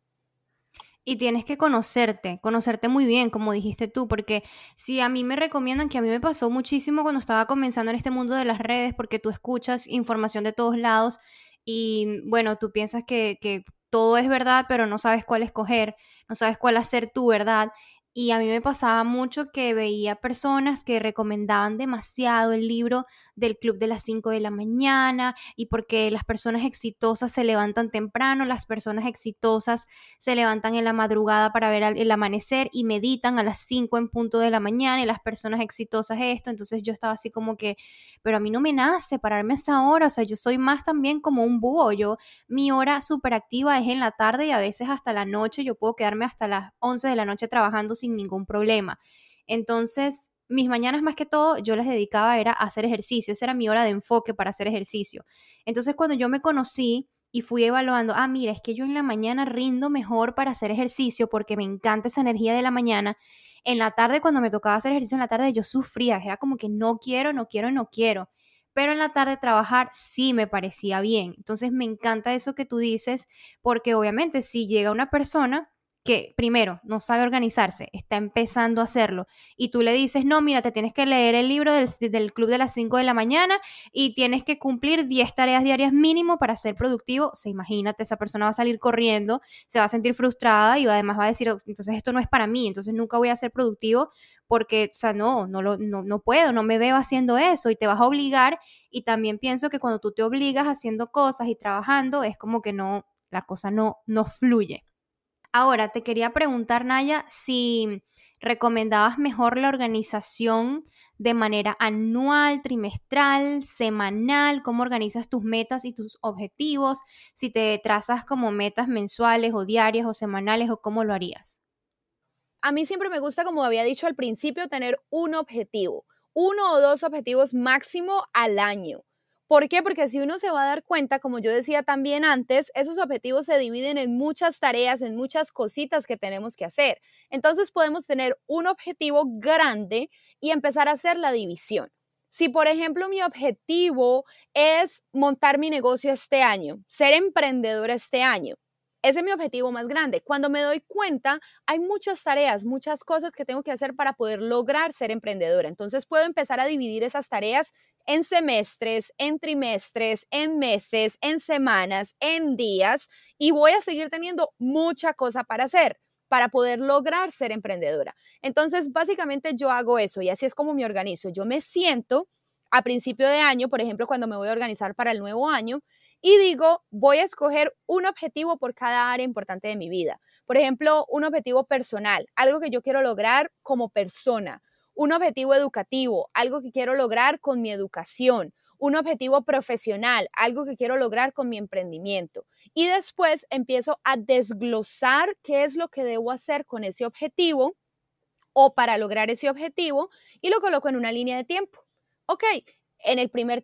Y tienes que conocerte, conocerte muy bien, como dijiste tú, porque si a mí me recomiendan, que a mí me pasó muchísimo cuando estaba comenzando en este mundo de las redes, porque tú escuchas información de todos lados y bueno, tú piensas que, que todo es verdad, pero no sabes cuál escoger, no sabes cuál hacer tu verdad. Y a mí me pasaba mucho que veía personas que recomendaban demasiado el libro del club de las 5 de la mañana y porque las personas exitosas se levantan temprano, las personas exitosas se levantan en la madrugada para ver el amanecer y meditan a las 5 en punto de la mañana y las personas exitosas esto. Entonces yo estaba así como que, pero a mí no me nace pararme a esa hora, o sea, yo soy más también como un búho, yo mi hora súper activa es en la tarde y a veces hasta la noche, yo puedo quedarme hasta las 11 de la noche trabajando sin ningún problema. Entonces, mis mañanas más que todo yo las dedicaba era a hacer ejercicio, esa era mi hora de enfoque para hacer ejercicio. Entonces, cuando yo me conocí y fui evaluando, ah, mira, es que yo en la mañana rindo mejor para hacer ejercicio porque me encanta esa energía de la mañana. En la tarde, cuando me tocaba hacer ejercicio en la tarde, yo sufría, era como que no quiero, no quiero, no quiero. Pero en la tarde trabajar sí me parecía bien. Entonces me encanta eso que tú dices, porque obviamente si llega una persona que primero no sabe organizarse, está empezando a hacerlo, y tú le dices, no, mira, te tienes que leer el libro del, club de las 5 de la mañana y tienes que cumplir 10 tareas diarias mínimo para ser productivo, se imagínate, esa persona va a salir corriendo, se va a sentir frustrada y además va a decir, entonces esto no es para mí, entonces nunca voy a ser productivo porque, o sea, no, no, lo, no, no puedo, no me veo haciendo eso y te vas a obligar y también pienso que cuando tú te obligas haciendo cosas y trabajando es como que no, la cosa no, no fluye. Ahora, te quería preguntar, Naya, si recomendabas mejor la organización de manera anual, trimestral, semanal, cómo organizas tus metas y tus objetivos, si te trazas como metas mensuales o diarias o semanales o cómo lo harías. a mí siempre me gusta, como había dicho al principio, tener un objetivo, uno o dos objetivos máximo al año. ¿Por qué? Porque si uno se va a dar cuenta, como yo decía también antes, esos objetivos se dividen en muchas tareas, en muchas cositas que tenemos que hacer. Entonces podemos tener un objetivo grande y empezar a hacer la división. Si, por ejemplo, mi objetivo es montar mi negocio este año, ser emprendedora este año, ese es mi objetivo más grande. Cuando me doy cuenta, hay muchas tareas, muchas cosas que tengo que hacer para poder lograr ser emprendedora. Entonces puedo empezar a dividir esas tareas en semestres, en trimestres, en meses, en semanas, en días y voy a seguir teniendo mucha cosa para hacer para poder lograr ser emprendedora. Entonces, básicamente yo hago eso y así es como me organizo. Yo me siento a principio de año, por ejemplo, cuando me voy a organizar para el nuevo año, y digo, voy a escoger un objetivo por cada área importante de mi vida. Por ejemplo, un objetivo personal, algo que yo quiero lograr como persona, un objetivo educativo, algo que quiero lograr con mi educación, un objetivo profesional, algo que quiero lograr con mi emprendimiento. Y después empiezo a desglosar qué es lo que debo hacer con ese objetivo o para lograr ese objetivo y lo coloco en una línea de tiempo. Ok, en el primer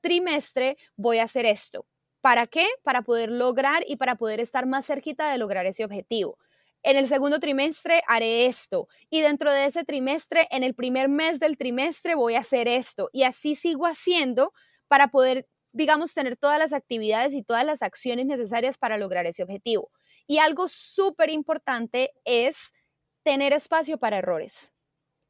trimestre voy a hacer esto. ¿Para qué? Para poder lograr y para poder estar más cerquita de lograr ese objetivo en el segundo trimestre haré esto y dentro de ese trimestre, en el primer mes del trimestre voy a hacer esto y así sigo haciendo para poder, digamos, tener todas las actividades y todas las acciones necesarias para lograr ese objetivo. Y algo súper importante es tener espacio para errores.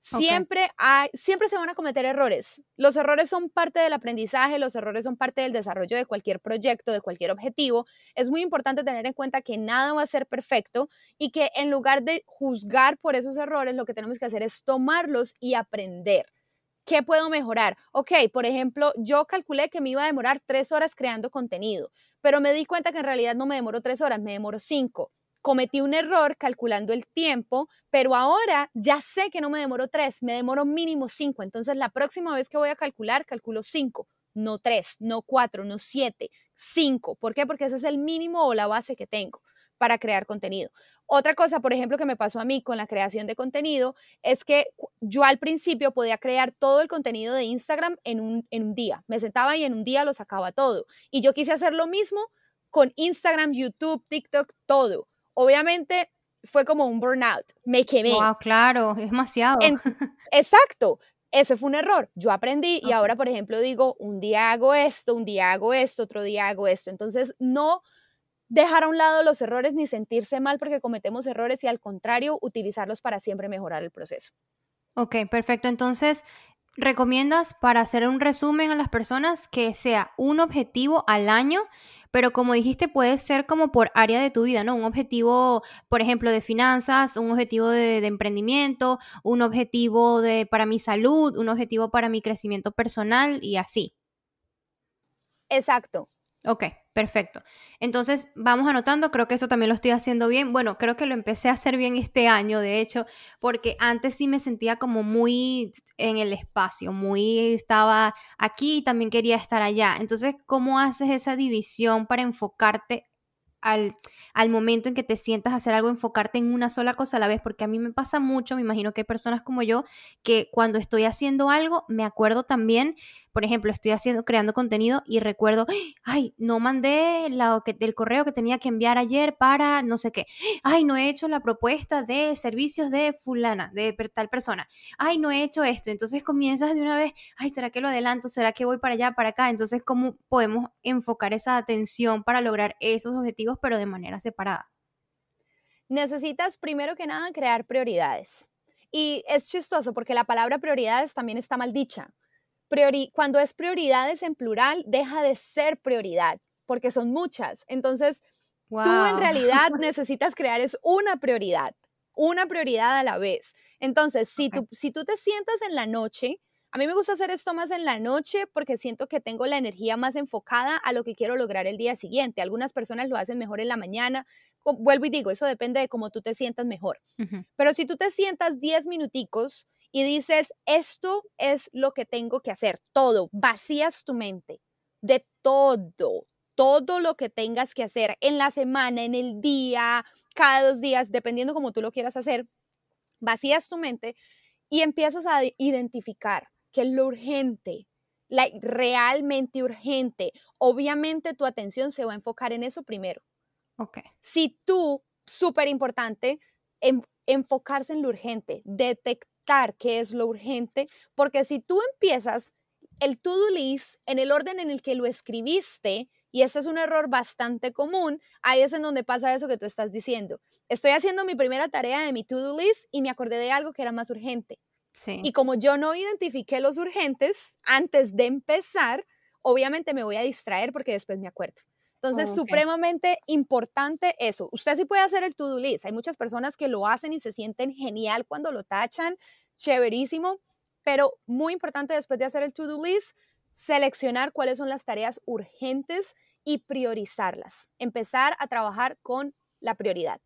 Siempre, hay, siempre se van a cometer errores. Los errores son parte del aprendizaje, los errores son parte del desarrollo de cualquier proyecto, de cualquier objetivo. Es muy importante tener en cuenta que nada va a ser perfecto y que en lugar de juzgar por esos errores, lo que tenemos que hacer es tomarlos y aprender. ¿Qué puedo mejorar? Ok, por ejemplo, yo calculé que me iba a demorar tres horas creando contenido, pero me di cuenta que en realidad no me demoró tres horas, me demoró cinco cometí un error calculando el tiempo, pero ahora ya sé que no me demoro tres, me demoro mínimo cinco. Entonces la próxima vez que voy a calcular, calculo cinco, no tres, no cuatro, no siete, cinco. ¿Por qué? Porque ese es el mínimo o la base que tengo para crear contenido. Otra cosa, por ejemplo, que me pasó a mí con la creación de contenido es que yo al principio podía crear todo el contenido de Instagram en un, en un día. Me sentaba y en un día lo sacaba todo. Y yo quise hacer lo mismo con Instagram, YouTube, TikTok, todo obviamente fue como un burnout, me quemé. Wow, claro, es demasiado. exacto, ese fue un error. Yo aprendí y ahora, por ejemplo, digo, un día hago esto, un día hago esto, otro día hago esto. Entonces, no dejar a un lado los errores ni sentirse mal porque cometemos errores y al contrario, utilizarlos para siempre mejorar el proceso. Ok, perfecto. Entonces, ¿recomiendas para hacer un resumen a las personas que sea un objetivo al año pero como dijiste, puede ser como por área de tu vida, ¿no? Un objetivo, por ejemplo, de finanzas, un objetivo de, emprendimiento, un objetivo de, para mi salud, un objetivo para mi crecimiento personal y así. Exacto. Ok, perfecto. Entonces, vamos anotando, creo que eso también lo estoy haciendo bien. Bueno, creo que lo empecé a hacer bien este año, de hecho, porque antes sí me sentía como muy en el espacio, muy estaba aquí y también quería estar allá. Entonces, ¿cómo haces esa división para enfocarte al, al, momento en que te sientas a hacer algo, enfocarte en una sola cosa a la vez, porque a mí me pasa mucho, me imagino que hay personas como yo, que cuando estoy haciendo algo, me acuerdo también por ejemplo, estoy haciendo, creando contenido y recuerdo, ay, no mandé la, el correo que tenía que enviar ayer para no sé qué, ay, no he hecho la propuesta de servicios de fulana, de tal persona, ay, no he hecho esto. Entonces comienzas de una vez, ay, ¿será que lo adelanto? ¿Será que voy para allá, para acá? Entonces, ¿cómo podemos enfocar esa atención para lograr esos objetivos, pero de manera separada? Necesitas primero que nada crear prioridades. Y es chistoso porque la palabra prioridades también está mal dicha cuando es prioridades en plural, deja de ser prioridad, porque son muchas. Entonces, tú en realidad necesitas crear es una prioridad, una prioridad a la vez. Entonces, si, tú, si tú te sientas en la noche, a mí me gusta hacer esto más en la noche porque siento que tengo la energía más enfocada a lo que quiero lograr el día siguiente. Algunas personas lo hacen mejor en la mañana. Vuelvo y digo, eso depende de cómo tú te sientas mejor. Pero si tú te sientas 10 minuticos y dices, esto es lo que tengo que hacer, todo, vacías tu mente de todo, todo lo que tengas que hacer en la semana, en el día, cada dos días, dependiendo como tú lo quieras hacer. vacías tu mente y empiezas a identificar qué es lo urgente, la, realmente urgente. Obviamente tu atención se va a enfocar en eso primero. Ok. Si tú, súper importante, enfocarse en lo urgente, detectar qué es lo urgente, porque si tú empiezas el to-do list en el orden en el que lo escribiste, y ese es un error bastante común, ahí es en donde pasa eso que tú estás diciendo. Estoy haciendo mi primera tarea de mi to-do list y me acordé de algo que era más urgente. Sí. Y como yo no identifiqué los urgentes antes de empezar, obviamente me voy a distraer porque después me acuerdo. Entonces, supremamente importante eso. Usted sí puede hacer el to-do list. Hay muchas personas que lo hacen y se sienten genial cuando lo tachan, chéverísimo, pero muy importante después de hacer el to-do list, seleccionar cuáles son las tareas urgentes y priorizarlas. Empezar a trabajar con la prioridad.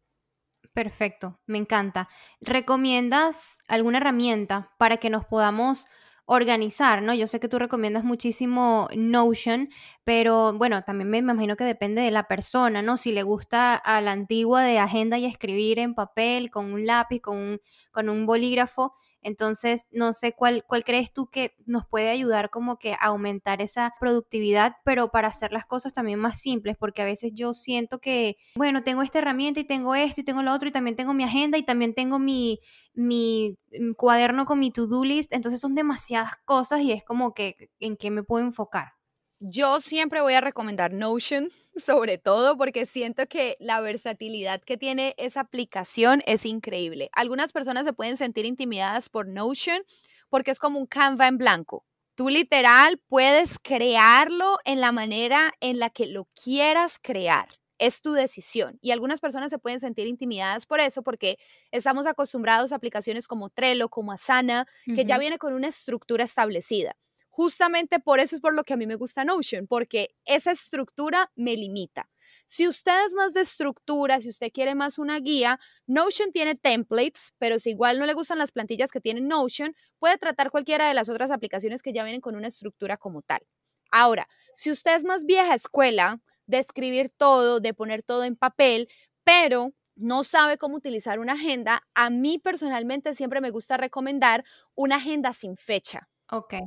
Perfecto, me encanta. ¿Recomiendas alguna herramienta para que nos podamos organizar, ¿no? Yo sé que tú recomiendas muchísimo Notion, pero bueno, también me imagino que depende de la persona, ¿no? Si le gusta a la antigua de agenda y escribir en papel, con un lápiz, con un, con un bolígrafo, entonces, no sé cuál, cuál crees tú que nos puede ayudar como que a aumentar esa productividad, pero para hacer las cosas también más simples, porque a veces yo siento que, bueno, tengo esta herramienta y tengo esto y tengo lo otro y también tengo mi agenda y también tengo mi, mi mm, cuaderno con mi to-do list, entonces son demasiadas cosas y es como que en qué me puedo enfocar. Yo siempre voy a recomendar Notion, sobre todo porque siento que la versatilidad que tiene esa aplicación es increíble. Algunas personas se pueden sentir intimidadas por Notion porque es como un Canva en blanco. Tú literal puedes crearlo en la manera en la que lo quieras crear. Es tu decisión. Y algunas personas se pueden sentir intimidadas por eso porque estamos acostumbrados a aplicaciones como Trello, como Asana, que ya viene con una estructura establecida. Justamente por eso es por lo que a mí me gusta Notion, porque esa estructura me limita. Si usted es más de estructura, si usted quiere más una guía, Notion tiene templates, pero si igual no le gustan las plantillas que tiene Notion, puede tratar cualquiera de las otras aplicaciones que ya vienen con una estructura como tal. Ahora, si usted es más vieja escuela, de escribir todo, de poner todo en papel, pero no sabe cómo utilizar una agenda, a mí personalmente siempre me gusta recomendar una agenda sin fecha.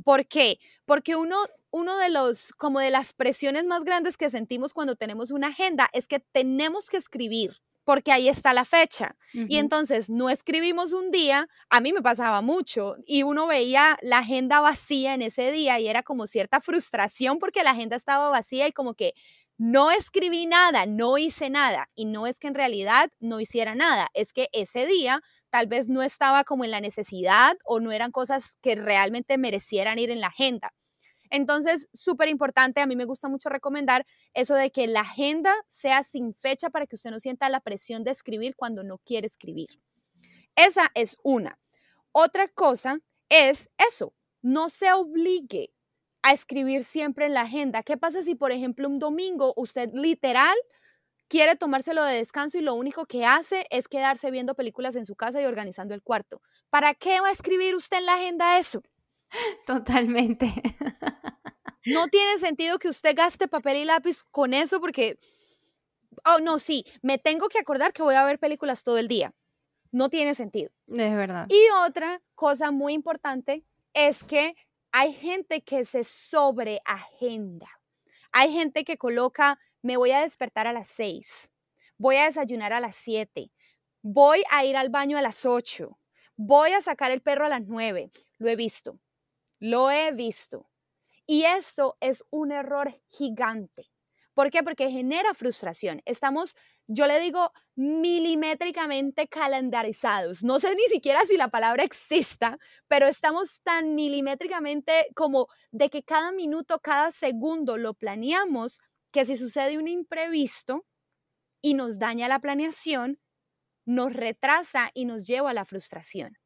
¿Por qué? Porque uno, uno de los, como de las presiones más grandes que sentimos cuando tenemos una agenda es que tenemos que escribir porque ahí está la fecha. Y entonces no escribimos un día, a mí me pasaba mucho, y uno veía la agenda vacía en ese día y era como cierta frustración porque la agenda estaba vacía y como que no escribí nada, no hice nada. Y no es que en realidad no hiciera nada, es que ese día tal vez no estaba como en la necesidad o no eran cosas que realmente merecieran ir en la agenda. Entonces, súper importante, a mí me gusta mucho recomendar eso de que la agenda sea sin fecha para que usted no sienta la presión de escribir cuando no quiere escribir. Esa es una. Otra cosa es eso, no se obligue a escribir siempre en la agenda. ¿Qué pasa si, por ejemplo, un domingo usted literal quiere tomárselo de descanso y lo único que hace es quedarse viendo películas en su casa y organizando el cuarto. ¿Para qué va a escribir usted en la agenda eso? Totalmente. No tiene sentido que usted gaste papel y lápiz con eso porque, oh, no, sí, me tengo que acordar que voy a ver películas todo el día. No tiene sentido. Es verdad. Y otra cosa muy importante es que hay gente que se sobreagenda. Hay gente que coloca me voy a despertar a las 6, voy a desayunar a las 7, voy a ir al baño a las 8, voy a sacar el perro a las 9. Lo he visto, lo he visto. Y esto es un error gigante. ¿Por qué? Porque genera frustración. Estamos, yo le digo, milimétricamente calendarizados. No sé ni siquiera si la palabra exista, pero estamos tan milimétricamente como de que cada minuto, cada segundo lo planeamos que si sucede un imprevisto y nos daña la planeación, nos retrasa y nos lleva a la frustración.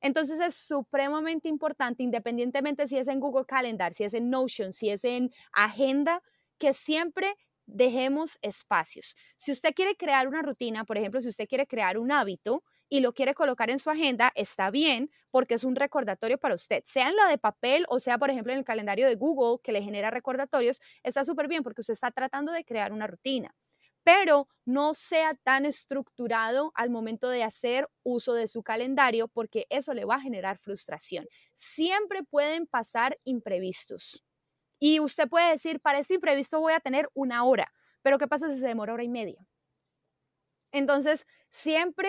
Entonces es supremamente importante, independientemente si es en Google Calendar, si es en Notion, si es en Agenda, que siempre dejemos espacios. Si usted quiere crear una rutina, por ejemplo, si usted quiere crear un hábito, y lo quiere colocar en su agenda, está bien porque es un recordatorio para usted. Sea en la de papel o sea, por ejemplo, en el calendario de Google que le genera recordatorios, está súper bien porque usted está tratando de crear una rutina. pero no sea tan estructurado al momento de hacer uso de su calendario porque eso le va a generar frustración. Siempre pueden pasar imprevistos. Y usted puede decir, para este imprevisto voy a tener una hora, pero ¿qué pasa si se demora hora y media? Entonces, siempre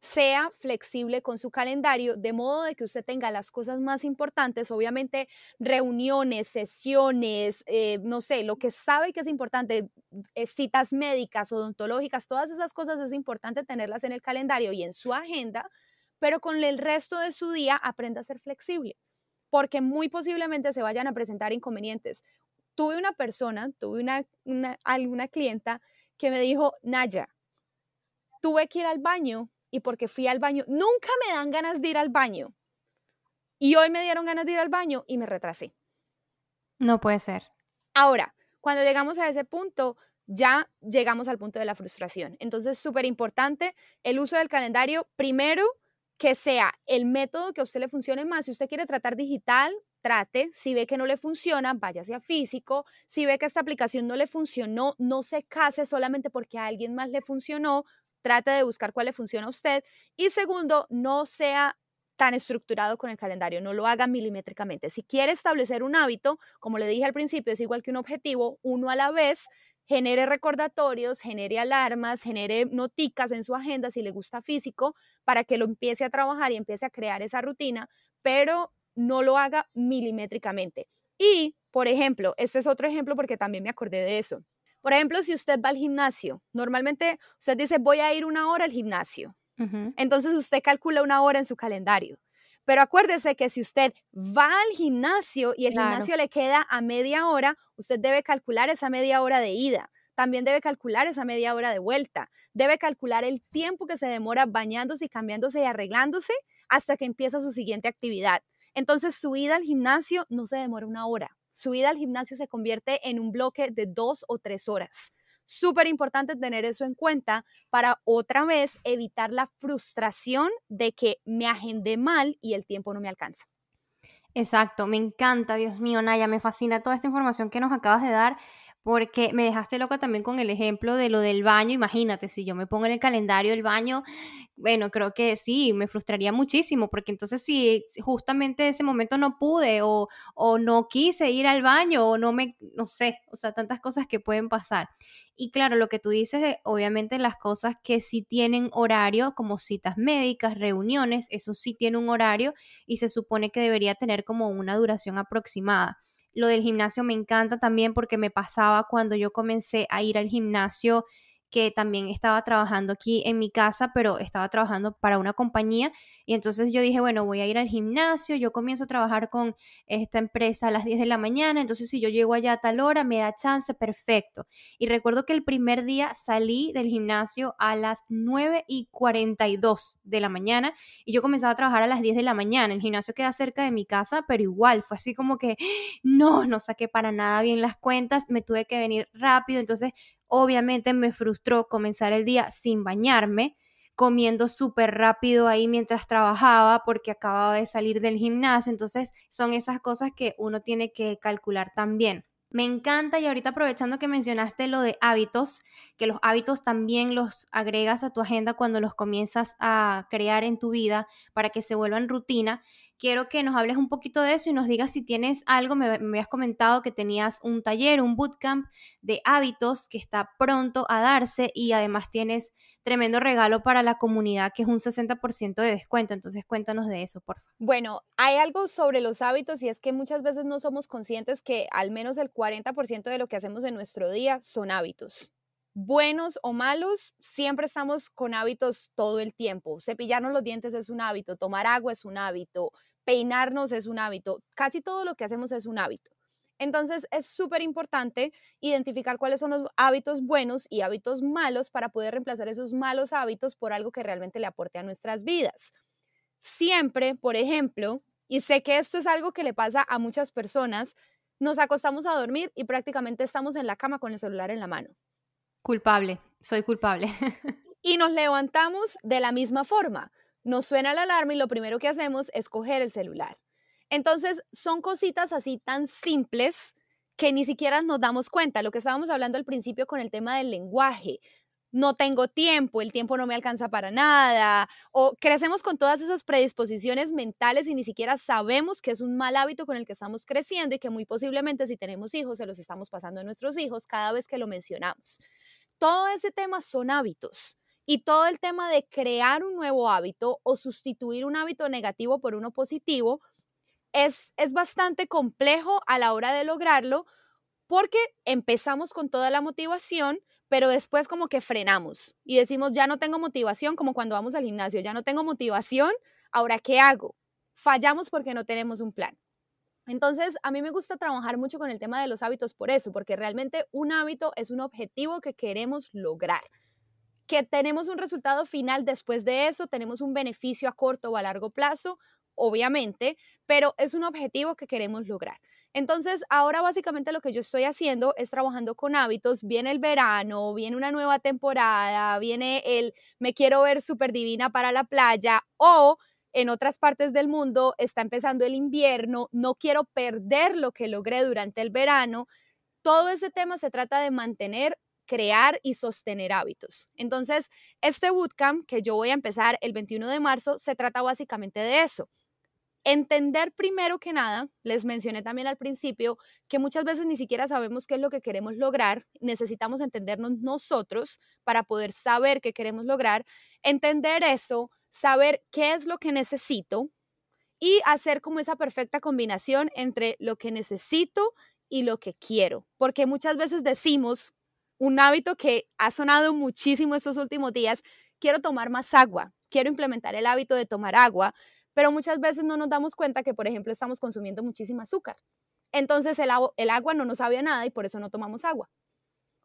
sea flexible con su calendario, de modo de que usted tenga las cosas más importantes, obviamente reuniones, sesiones, eh, no sé, lo que sabe que es importante, eh, citas médicas, odontológicas, todas esas cosas es importante tenerlas en el calendario y en su agenda, pero con el resto de su día aprenda a ser flexible, porque muy posiblemente se vayan a presentar inconvenientes. Tuve una persona, tuve una, una, alguna clienta que me dijo, Naya, tuve que ir al baño y porque fui al baño, nunca me dan ganas de ir al baño. Y hoy me dieron ganas de ir al baño y me retrasé. No puede ser. Ahora, cuando llegamos a ese punto, ya llegamos al punto de la frustración. Entonces, súper importante el uso del calendario. Primero, que sea el método que a usted le funcione más. Si usted quiere tratar digital, trate. Si ve que no le funciona, vaya hacia físico. Si ve que esta aplicación no le funcionó, no se case solamente porque a alguien más le funcionó trate de buscar cuál le funciona a usted. Y segundo, no sea tan estructurado con el calendario, no lo haga milimétricamente. Si quiere establecer un hábito, como le dije al principio, es igual que un objetivo, uno a la vez, genere recordatorios, genere alarmas, genere noticas en su agenda si le gusta físico, para que lo empiece a trabajar y empiece a crear esa rutina, pero no lo haga milimétricamente. Y, por ejemplo, este es otro ejemplo porque también me acordé de eso. Por ejemplo, si usted va al gimnasio, normalmente usted dice, voy a ir una hora al gimnasio. Entonces usted calcula una hora en su calendario. Pero acuérdese que si usted va al gimnasio y el gimnasio le queda a media hora, usted debe calcular esa media hora de ida. También debe calcular esa media hora de vuelta. Debe calcular el tiempo que se demora bañándose y cambiándose y arreglándose hasta que empieza su siguiente actividad. Entonces su ida al gimnasio no se demora una hora su ida al gimnasio se convierte en un bloque de dos o tres horas. Súper importante tener eso en cuenta para otra vez evitar la frustración de que me agendé mal y el tiempo no me alcanza. Exacto, me encanta, Dios mío, Naya, me fascina toda esta información que nos acabas de dar porque me dejaste loca también con el ejemplo de lo del baño. Imagínate, si yo me pongo en el calendario el baño, bueno, creo que sí, me frustraría muchísimo, porque entonces si justamente ese momento no pude o, o no quise ir al baño o no me, no sé, o sea, tantas cosas que pueden pasar. Y claro, lo que tú dices, obviamente las cosas que sí tienen horario, como citas médicas, reuniones, eso sí tiene un horario y se supone que debería tener como una duración aproximada. Lo del gimnasio me encanta también porque me pasaba cuando yo comencé a ir al gimnasio que también estaba trabajando aquí en mi casa, pero estaba trabajando para una compañía. Y entonces yo dije, bueno, voy a ir al gimnasio, yo comienzo a trabajar con esta empresa a las 10 de la mañana, entonces si yo llego allá a tal hora, me da chance, perfecto. Y recuerdo que el primer día salí del gimnasio a las 9 y 42 de la mañana y yo comenzaba a trabajar a las 10 de la mañana. El gimnasio queda cerca de mi casa, pero igual fue así como que, no, no saqué para nada bien las cuentas, me tuve que venir rápido, entonces Obviamente me frustró comenzar el día sin bañarme, comiendo súper rápido ahí mientras trabajaba porque acababa de salir del gimnasio. Entonces son esas cosas que uno tiene que calcular también. Me encanta y ahorita aprovechando que mencionaste lo de hábitos, que los hábitos también los agregas a tu agenda cuando los comienzas a crear en tu vida para que se vuelvan rutina quiero que nos hables un poquito de eso y nos digas si tienes algo, me, me, habías comentado que tenías un taller, un bootcamp de hábitos que está pronto a darse y además tienes tremendo regalo para la comunidad que es un 60% de descuento, entonces cuéntanos de eso, por favor. Bueno, hay algo sobre los hábitos y es que muchas veces no somos conscientes que al menos el 40% de lo que hacemos en nuestro día son hábitos buenos o malos, siempre estamos con hábitos todo el tiempo. Cepillarnos los dientes es un hábito, tomar agua es un hábito, peinarnos es un hábito, casi todo lo que hacemos es un hábito. Entonces es súper importante identificar cuáles son los hábitos buenos y hábitos malos para poder reemplazar esos malos hábitos por algo que realmente le aporte a nuestras vidas. Siempre, por ejemplo, y sé que esto es algo que le pasa a muchas personas, nos acostamos a dormir y prácticamente estamos en la cama con el celular en la mano. Culpable, soy culpable. y nos levantamos de la misma forma nos suena la alarma y lo primero que hacemos es coger el celular. Entonces, son cositas así tan simples que ni siquiera nos damos cuenta, lo que estábamos hablando al principio con el tema del lenguaje no tengo tiempo, el tiempo no me alcanza para nada, o crecemos con todas esas predisposiciones mentales y ni siquiera sabemos que es un mal hábito con el que estamos creciendo y que muy posiblemente si tenemos hijos se los estamos pasando a nuestros hijos cada vez que lo mencionamos. Todo ese tema son hábitos y todo el tema de crear un nuevo hábito o sustituir un hábito negativo por uno positivo es, es bastante complejo a la hora de lograrlo porque empezamos con toda la motivación, pero después como que frenamos y decimos, ya no tengo motivación, como cuando vamos al gimnasio, ya no tengo motivación, ahora ¿qué hago? Fallamos porque no tenemos un plan. Entonces, a mí me gusta trabajar mucho con el tema de los hábitos por eso, porque realmente un hábito es un objetivo que queremos lograr. Que tenemos un resultado final después de eso, tenemos un beneficio a corto o a largo plazo, obviamente, pero es un objetivo que queremos lograr. Entonces, ahora básicamente lo que yo estoy haciendo es trabajando con hábitos. Viene el verano, viene una nueva temporada, viene el me quiero ver súper divina para la playa o en otras partes del mundo está empezando el invierno, no quiero perder lo que logré durante el verano. Todo ese tema se trata de mantener crear y sostener hábitos. Entonces, este bootcamp que yo voy a empezar el 21 de marzo se trata básicamente de eso, Entender primero que nada, les mencioné también al principio, que muchas veces ni siquiera sabemos qué es lo que queremos lograr, necesitamos entendernos nosotros para poder saber qué queremos lograr, entender eso, saber qué es lo que necesito y hacer como esa perfecta combinación entre lo que necesito y lo que quiero, porque muchas veces decimos un hábito que ha sonado muchísimo estos últimos días, quiero tomar más agua, quiero implementar el hábito de tomar agua, pero muchas veces no nos damos cuenta que, por ejemplo, estamos consumiendo muchísima azúcar. Entonces el, agua no nos sabe nada y por eso no tomamos agua.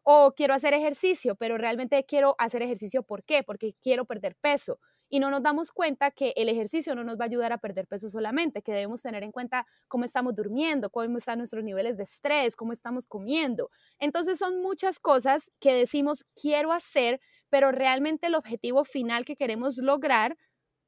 O quiero hacer ejercicio, pero realmente quiero hacer ejercicio ¿por qué? Porque quiero perder peso. Y no nos damos cuenta que el ejercicio no nos va a ayudar a perder peso solamente, que debemos tener en cuenta cómo estamos durmiendo, cómo están nuestros niveles de estrés, cómo estamos comiendo. Entonces son muchas cosas que decimos quiero hacer, pero realmente el objetivo final que queremos lograr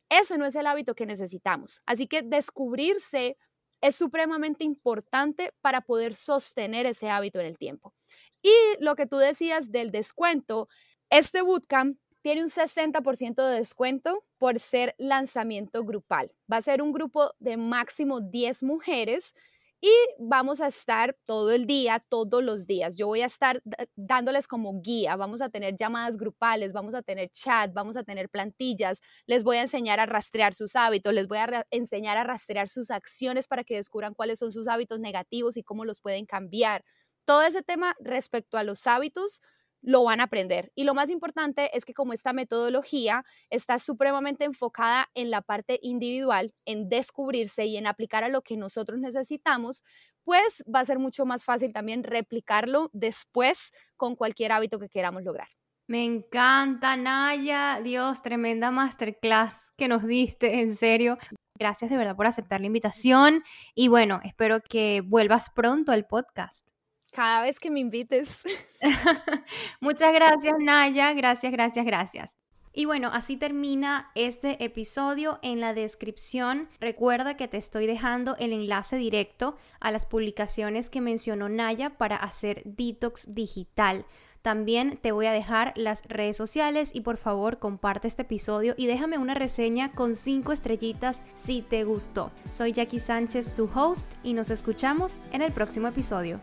ese no es el hábito que necesitamos. Así que descubrirse es supremamente importante para poder sostener ese hábito en el tiempo. Y lo que tú decías del descuento, este bootcamp tiene un 60% de descuento por ser lanzamiento grupal. Va a ser un grupo de máximo 10 mujeres y vamos a estar todo el día, todos los días. Yo voy a estar dándoles como guía, vamos a tener llamadas grupales, vamos a tener chat, vamos a tener plantillas, les voy a enseñar a rastrear sus hábitos, les voy a enseñar a rastrear sus acciones para que descubran cuáles son sus hábitos negativos y cómo los pueden cambiar. Todo ese tema respecto a los hábitos lo van a aprender. Y lo más importante es que como esta metodología está supremamente enfocada en la parte individual, en descubrirse y en aplicar a lo que nosotros necesitamos, pues va a ser mucho más fácil también replicarlo después con cualquier hábito que queramos lograr. Me encanta, Naya. Dios, tremenda masterclass que nos diste, en serio. Gracias de verdad por aceptar la invitación y bueno, espero que vuelvas pronto al podcast cada vez que me invites. Muchas gracias, Naya. Gracias, gracias, gracias. Y bueno, así termina este episodio. En la descripción recuerda que te estoy dejando el enlace directo a las publicaciones que mencionó Naya para hacer detox digital. También te voy a dejar las redes sociales y por favor comparte este episodio y déjame una reseña con 5 estrellitas si te gustó. Soy Jackie Sánchez, tu host, y nos escuchamos en el próximo episodio.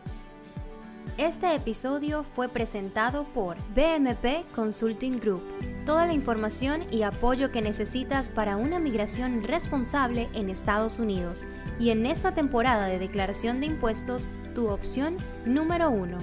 Este episodio fue presentado por BMP Consulting Group. Toda la información y apoyo que necesitas para una migración responsable en Estados Unidos. Y en esta temporada de declaración de impuestos, tu opción número uno.